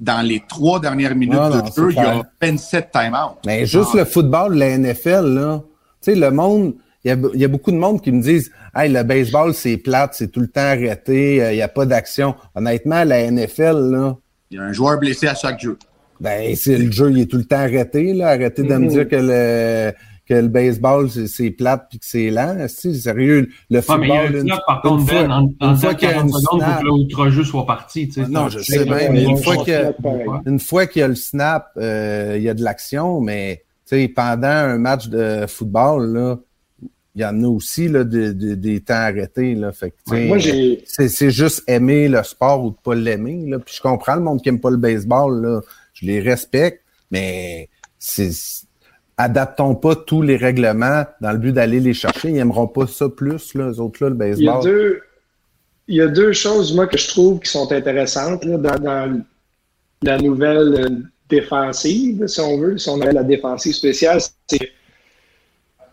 Dans les trois dernières minutes de jeu, il y a 27 time-out. Mais juste ah. le football, la NFL, là, tu sais, le monde il y, a, beaucoup de monde qui me disent Hey, le baseball, c'est plate, c'est tout le temps arrêté, euh, il n'y a pas d'action. Honnêtement, la NFL, là. Il y a un joueur blessé à chaque jeu. Ben, c'est le jeu, il est tout le temps arrêté, là. Arrêtez de me mm-hmm. dire que le que le baseball, c'est plate puis que c'est lent. C'est sérieux. Le football, mais il y a une, snap, par contre, Ben, en, en, fois qu'il y a une que l'autre jeu soit parti. Tu sais, non, je sais bien, mais une fois, qu'il y a, une fois qu'il y a le snap, euh, il y a de l'action, mais tu sais, pendant un match de football, là, il y en a aussi là, des temps arrêtés. Là. Fait c'est juste aimer le sport ou de pas l'aimer. Puis je comprends le monde qui aime pas le baseball. Là. Je les respecte, mais c'est adaptons pas tous les règlements dans le but d'aller les chercher. Ils aimeront pas ça plus, là, eux autres, là, le baseball. Il y a deux, il y a deux choses, moi, que je trouve qui sont intéressantes là, dans, la nouvelle défensive, si on veut, si on avait la défensive spéciale, c'est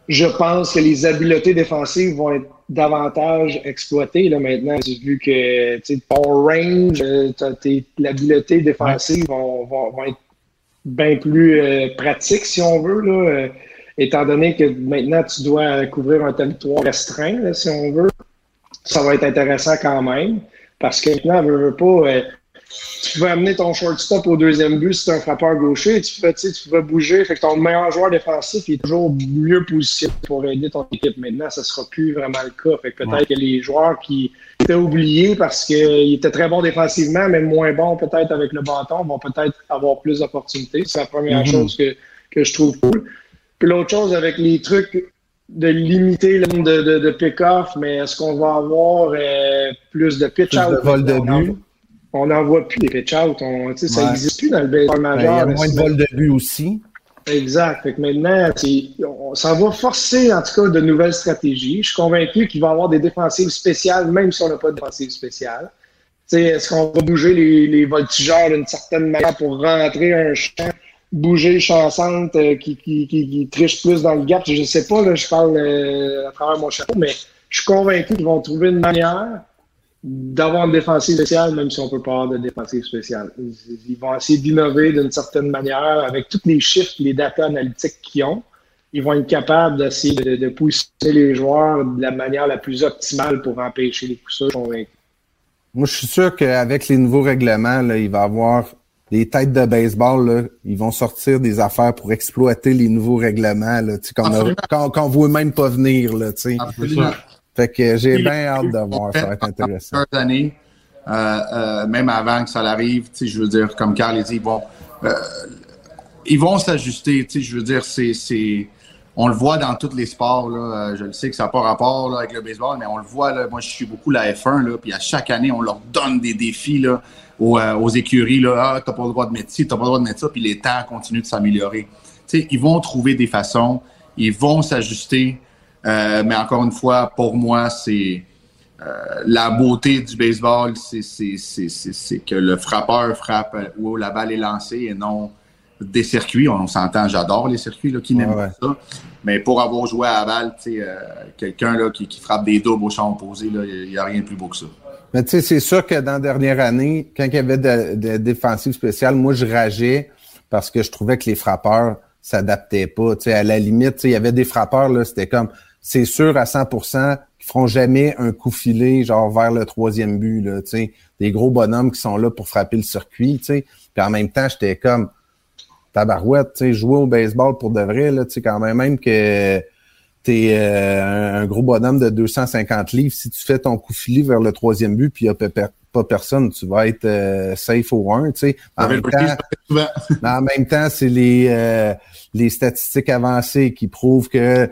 je pense que les habiletés défensives vont être davantage exploitées là, maintenant, vu que ton range, euh, l'habileté défensive vont, vont, être bien plus euh, pratiques, si on veut, là, euh, étant donné que maintenant tu dois couvrir un territoire restreint, si on veut. Ça va être intéressant quand même, parce que maintenant, on ne veut pas tu peux amener ton shortstop au deuxième but si tu un frappeur gaucher, tu tu peux bouger. Fait que ton meilleur joueur défensif est toujours mieux positionné pour aider ton équipe. Maintenant, ça ne sera plus vraiment le cas. Fait que peut-être que les joueurs qui étaient oubliés parce qu'ils étaient très bons défensivement, mais moins bons peut-être avec le bâton, vont peut-être avoir plus d'opportunités. C'est la première mm-hmm. chose que, que je trouve cool. Puis l'autre chose avec les trucs de limiter le nombre de, de, de pick-off, mais est-ce qu'on va avoir euh, plus de pitch-out? De vol de but on n'en voit plus des pitch-out. Ça n'existe plus dans le baseball ben, majeur. il y a moins de vols de but aussi. Exact. Fait que maintenant, ça va forcer, en tout cas, de nouvelles stratégies. Je suis convaincu qu'il va y avoir des défensives spéciales, même si on n'a pas de défensive spéciale. Est-ce qu'on va bouger les, les voltigeurs d'une certaine manière pour rentrer un champ, bouger chansante euh, qui, qui, qui, triche plus dans le gap? Je ne sais pas, là, je parle euh, à travers mon chapeau, mais je suis convaincu qu'ils vont trouver une manière d'avoir une défensive spéciale, même si on peut pas avoir de défensive spéciale. Ils vont essayer d'innover d'une certaine manière avec tous les chiffres, les data analytiques qu'ils ont. Ils vont être capables d'essayer de, de, pousser les joueurs de la manière la plus optimale pour empêcher les coups sûrs. Moi, je suis sûr qu'avec les nouveaux règlements, là, il va y avoir les têtes de baseball, là, ils vont sortir des affaires pour exploiter les nouveaux règlements, là, qu'on ne voit même pas venir. Là, Absolument. Fait que j'ai bien hâte de voir, ça va être intéressant. années, euh, euh, même avant que ça arrive, je veux dire, comme Carl a dit, ils vont, euh, ils vont s'ajuster, je veux dire, c'est, on le voit dans tous les sports, là, je le sais que ça n'a pas rapport là, avec le baseball, mais on le voit, là, moi je suis beaucoup la F1, là, puis à chaque année, on leur donne des défis là, aux, aux écuries, là, ah, t'as pas le droit de mettre ci, t'as pas le droit de mettre ça, puis les temps continuent de s'améliorer. Ils vont trouver des façons, ils vont s'ajuster, euh, mais encore une fois, pour moi, c'est euh, la beauté du baseball, c'est que le frappeur frappe où la balle est lancée et non des circuits. On, s'entend, j'adore les circuits là, qui n'aiment pas ça. Mais pour avoir joué à la balle, euh, quelqu'un qui, qui, frappe des doubles au champ opposé, il n'y a rien de plus beau que ça. Mais tu sais, c'est sûr que dans la dernière année, quand il y avait de, de défensive spéciale, moi, je rageais parce que je trouvais que les frappeurs s'adaptaient pas. Tu sais, à la limite, il y avait des frappeurs, là, c'était comme c'est sûr à 100% qu'ils feront jamais un coup filé genre vers le troisième but là, des gros bonhommes qui sont là pour frapper le circuit, tu sais. Puis en même temps, j'étais comme tabarouette, tu sais, jouer au baseball pour de vrai là, tu quand même même que t'es euh, un, gros bonhomme de 250 livres, si tu fais ton coup filé vers le troisième but puis il y a pas personne, tu vas être euh, safe au 1, tu sais. En, même temps, en même temps, c'est les, euh, les statistiques avancées qui prouvent que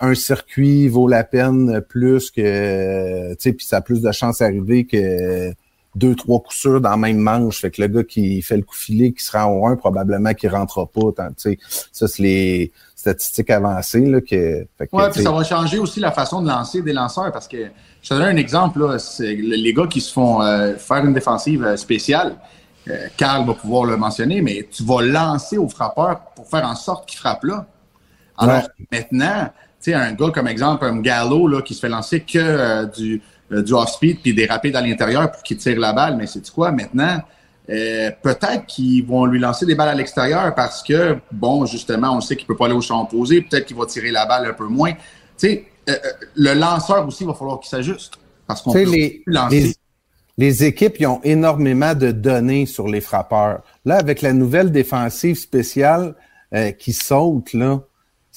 un circuit vaut la peine plus que, tu sais, puis ça a plus de chances d'arriver que deux, trois coups sûrs dans la même manche. Fait que le gars qui fait le coup filé, qui sera au 1, probablement qu'il rentrera pas. Tu sais, ça, c'est les statistiques avancées. Là, que, ouais, puis ça va changer aussi la façon de lancer des lanceurs parce que je te donne un exemple. Là, c'est les gars qui se font euh, faire une défensive euh, spéciale. Euh, Carl va pouvoir le mentionner, mais tu vas lancer au frappeur pour faire en sorte qu'il frappe là. Alors maintenant, tu sais, un gars comme exemple, un Gallo là, qui se fait lancer que du euh, du off-speed puis déraper dans l'intérieur pour qu'il tire la balle. Mais c'est quoi maintenant? Euh, peut-être qu'ils vont lui lancer des balles à l'extérieur parce que, bon, justement, on sait qu'il peut pas aller au champ opposé. Peut-être qu'il va tirer la balle un peu moins. Tu sais, euh, le lanceur aussi, il va falloir qu'il s'ajuste parce qu'on peut les, lancer. Les, équipes, ils ont énormément de données sur les frappeurs. Là, avec la nouvelle défensive spéciale qui saute, là,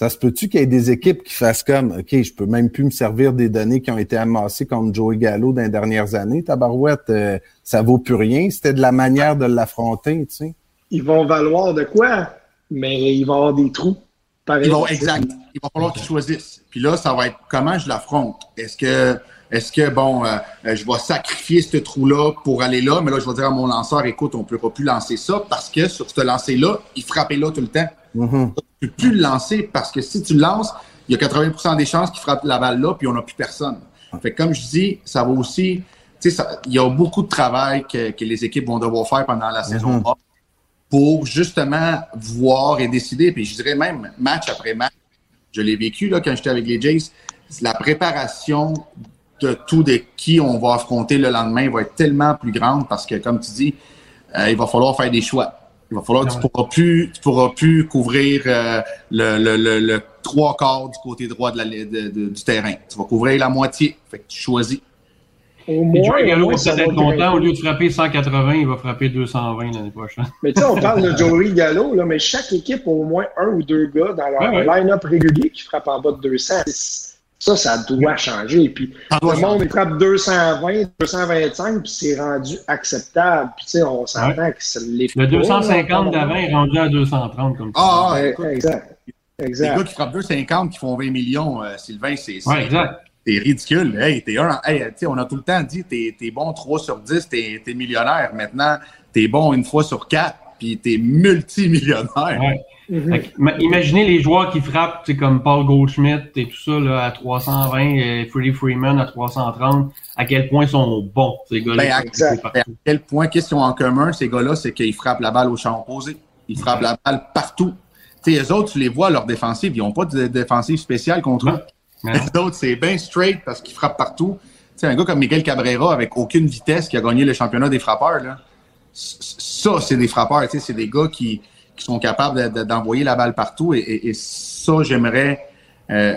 ça se peut-tu qu'il y ait des équipes qui fassent comme, OK, je peux même plus me servir des données qui ont été amassées comme Joey Gallo dans les dernières années, tabarouette, euh, ça vaut plus rien. C'était de la manière de l'affronter, tu sais. Ils vont valoir de quoi, mais ils vont avoir des trous. Ils vont, exact. Il va falloir qu'ils choisissent. Puis là, ça va être comment je l'affronte? Est-ce que, est-ce que, bon, euh, euh, je vais sacrifier ce trou-là pour aller là, mais là, je vais dire à mon lanceur, écoute, on ne peut pas plus lancer ça parce que sur ce lancer-là, il frappait là tout le temps. Mm-hmm. Tu peux plus le lancer parce que si tu le lances, il y a 80% des chances qu'il frappe la balle là, puis on n'a plus personne. Fait comme je dis, ça va aussi, tu sais, il y a beaucoup de travail que, les équipes vont devoir faire pendant la saison mm-hmm. pour justement voir et décider. Puis je dirais même match après match. Je l'ai vécu là quand j'étais avec les Jays. La préparation de tout de qui on va affronter le lendemain va être tellement plus grande parce que, comme tu dis, euh, il va falloir faire des choix. Il va falloir que tu pourras plus, tu pourras plus couvrir euh, le, le, le, trois quarts du côté droit de la, du terrain. Tu vas couvrir la moitié. Fait que tu choisis. Au moins, Gallo va peut-être être content. Au lieu de frapper 180, il va frapper 220 l'année prochaine. Mais tu sais, on parle de Joey Gallo, là, mais chaque équipe a au moins un ou deux gars dans leur line-up régulier qui frappent en bas de 200. Ça, ça doit changer. Puis le monde, il frappe 220, 225, puis c'est rendu acceptable. Puis tu sais, on s'entend que c'est les Le 250 d'avant est rendu à 230, comme ça. Ah, ah exact. exact. Les gars qui frappent 250, qui font 20 millions, euh, Sylvain, c'est exact. ridicule. Hey, t'es un, hey, on a tout le temps dit, t'es es bon 3 sur 10, t'es es millionnaire. Maintenant, t'es bon une fois sur 4, puis t'es multimillionnaire. Ouais. Mhm. Imaginez les joueurs qui frappent, comme Paul Goldschmidt et tout ça là, à 320, et Freddie Freeman à 330, à quel point ils sont bons, ces gars-là. Ben, à quel point, qu'est-ce qu'ils ont en commun, ces gars-là, c'est qu'ils frappent la balle au champ opposé. Ils frappent la balle partout. sais, les autres, tu les vois, leur défensive, ils n'ont pas de défensive spéciale contre eux. Les autres, c'est bien straight parce qu'ils frappent partout. sais, un gars comme Miguel Cabrera, avec aucune vitesse, qui a gagné le championnat des frappeurs, là, ça, c'est des frappeurs. C'est des gars qui, qui sont capables d'envoyer la balle partout. Et, ça, j'aimerais euh,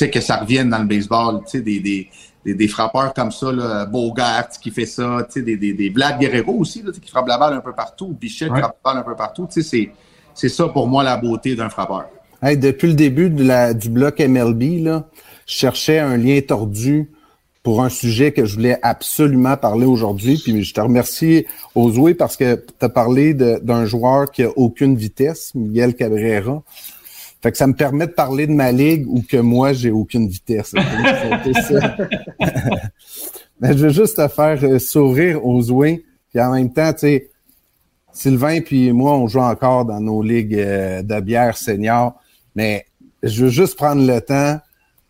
euh que ça revienne dans le baseball. Des, des, des, des, frappeurs comme ça, là, Bogart qui fait ça, des, des, des Vlad Guerrero aussi, là, qui frappe la balle un peu partout, Bichette qui frappe la balle un peu partout. C'est ça pour moi la beauté d'un frappeur. depuis le début de la, du bloc MLB, là, je cherchais un lien tordu pour un sujet que je voulais absolument parler aujourd'hui. Puis je te remercie, Ozoué, parce que tu as parlé d'un joueur qui a aucune vitesse, Miguel Cabrera. Fait que ça me permet de parler de ma ligue ou que moi, j'ai aucune vitesse. Mais je veux juste te faire euh, sourire, Ozoué. Puis en même temps, tu sais, Sylvain puis moi, on joue encore dans nos ligues euh, de bière senior. Mais je veux juste prendre le temps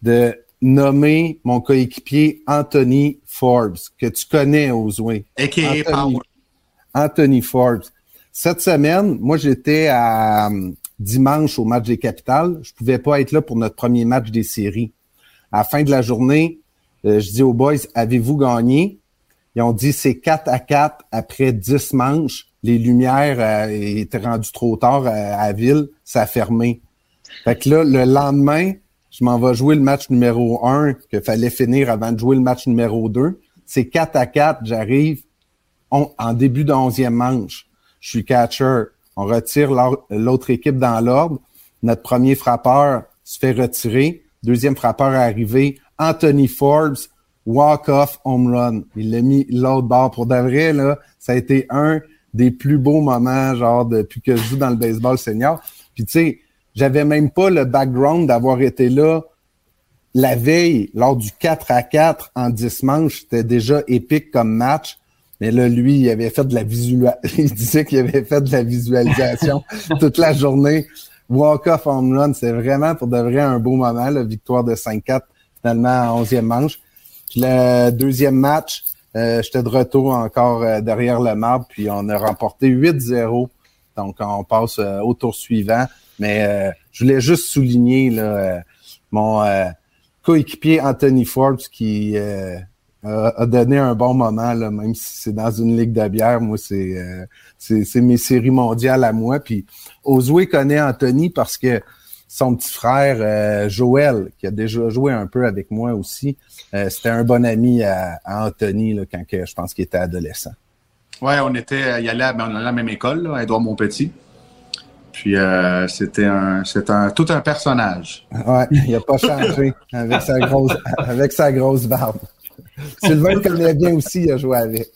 de nommer mon coéquipier Anthony Forbes, que tu connais. A.K.A. Power. Anthony Forbes. Cette semaine, moi, j'étais à euh, dimanche au match des Capitales. Je pouvais pas être là pour notre premier match des séries. À la fin de la journée, euh, je dis aux boys, avez-vous gagné? Ils ont dit, c'est 4 à 4 après 10 manches. Les lumières euh, étaient rendues trop tard à, à la ville. Ça a fermé. Fait que là, le lendemain, je m'en vais jouer le match numéro 1 qu'il fallait finir avant de jouer le match numéro 2. C'est 4 à 4, j'arrive en début de 11e manche. Je suis catcher. On retire l'autre équipe dans l'ordre. Notre premier frappeur se fait retirer. Deuxième frappeur est arrivé. Anthony Forbes walk-off home run. Il l'a mis l'autre bord. Pour de vrai, là, ça a été un des plus beaux moments, genre, depuis que je joue dans le baseball senior. Puis, tu sais, j'avais même pas le background d'avoir été là la veille, lors du 4 à 4 en 10 manches. C'était déjà épique comme match. Mais là, lui, il avait fait de la visualisation. il disait qu'il avait fait de la visualisation toute la journée. Walk-off home run, c'est vraiment pour de vrai un beau moment, la victoire de 5-4 finalement en 11e manche. Puis le deuxième match, euh, j'étais de retour encore euh, derrière le marbre, puis on a remporté 8-0. Donc on passe euh, au tour suivant. Mais je voulais juste souligner là, mon coéquipier Anthony Forbes qui a donné un bon moment, là, même si c'est dans une ligue de bière. Moi, c'est c'est mes séries mondiales à moi. Puis Ozoué connaît Anthony parce que son petit frère euh, Joël, qui a déjà joué un peu avec moi aussi, euh, c'était un bon ami à, Anthony là, quand que, je pense qu'il était adolescent. Oui, on était, il allait à, on allait à la même école, là, Edouard Montpetit. Puis euh, c'était un, c'est un, tout un personnage. Ouais, il n'a pas changé avec sa grosse, avec sa grosse barbe. Sylvain le connaît bien aussi, il a joué avec.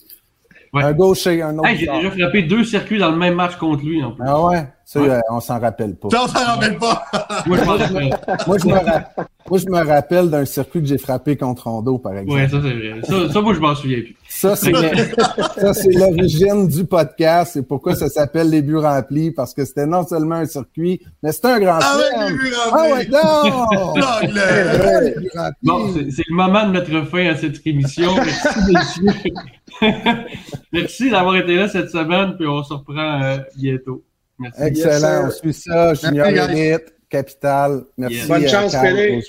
Un gaucher, un autre. Hey, j'ai déjà frappé deux circuits dans le même match contre lui. En plus. Ah ouais? Ça, euh, on s'en rappelle pas. Ça, on s'en rappelle pas. moi, je rappelle. moi, je me, moi, je me rappelle d'un circuit que j'ai frappé contre Rondo, par exemple. Oui, ça, c'est vrai. Ça, ça, moi, je m'en souviens plus. Ça, c'est, ça, c'est l'origine du podcast. C'est pourquoi ça s'appelle Les buts remplis, parce que c'était non seulement un circuit, mais c'était un grand ah, ouais, Ah ouais, non! bon, c'est, c'est le moment de mettre fin à cette émission. Merci, messieurs. Merci d'avoir été là cette semaine, puis on se reprend euh, bientôt. Merci. Excellent. on suit ça. Junior Elite, Capital. Merci. Bonne chance, Pélé.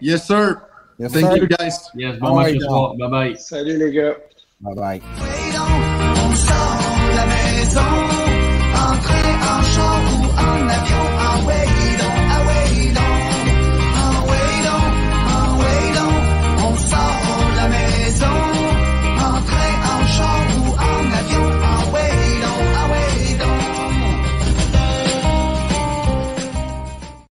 Yes, sir. Yes, Thank sir. you, guys. Yes, bon match ce soir. Bye bye. Salut, les gars. Bye bye.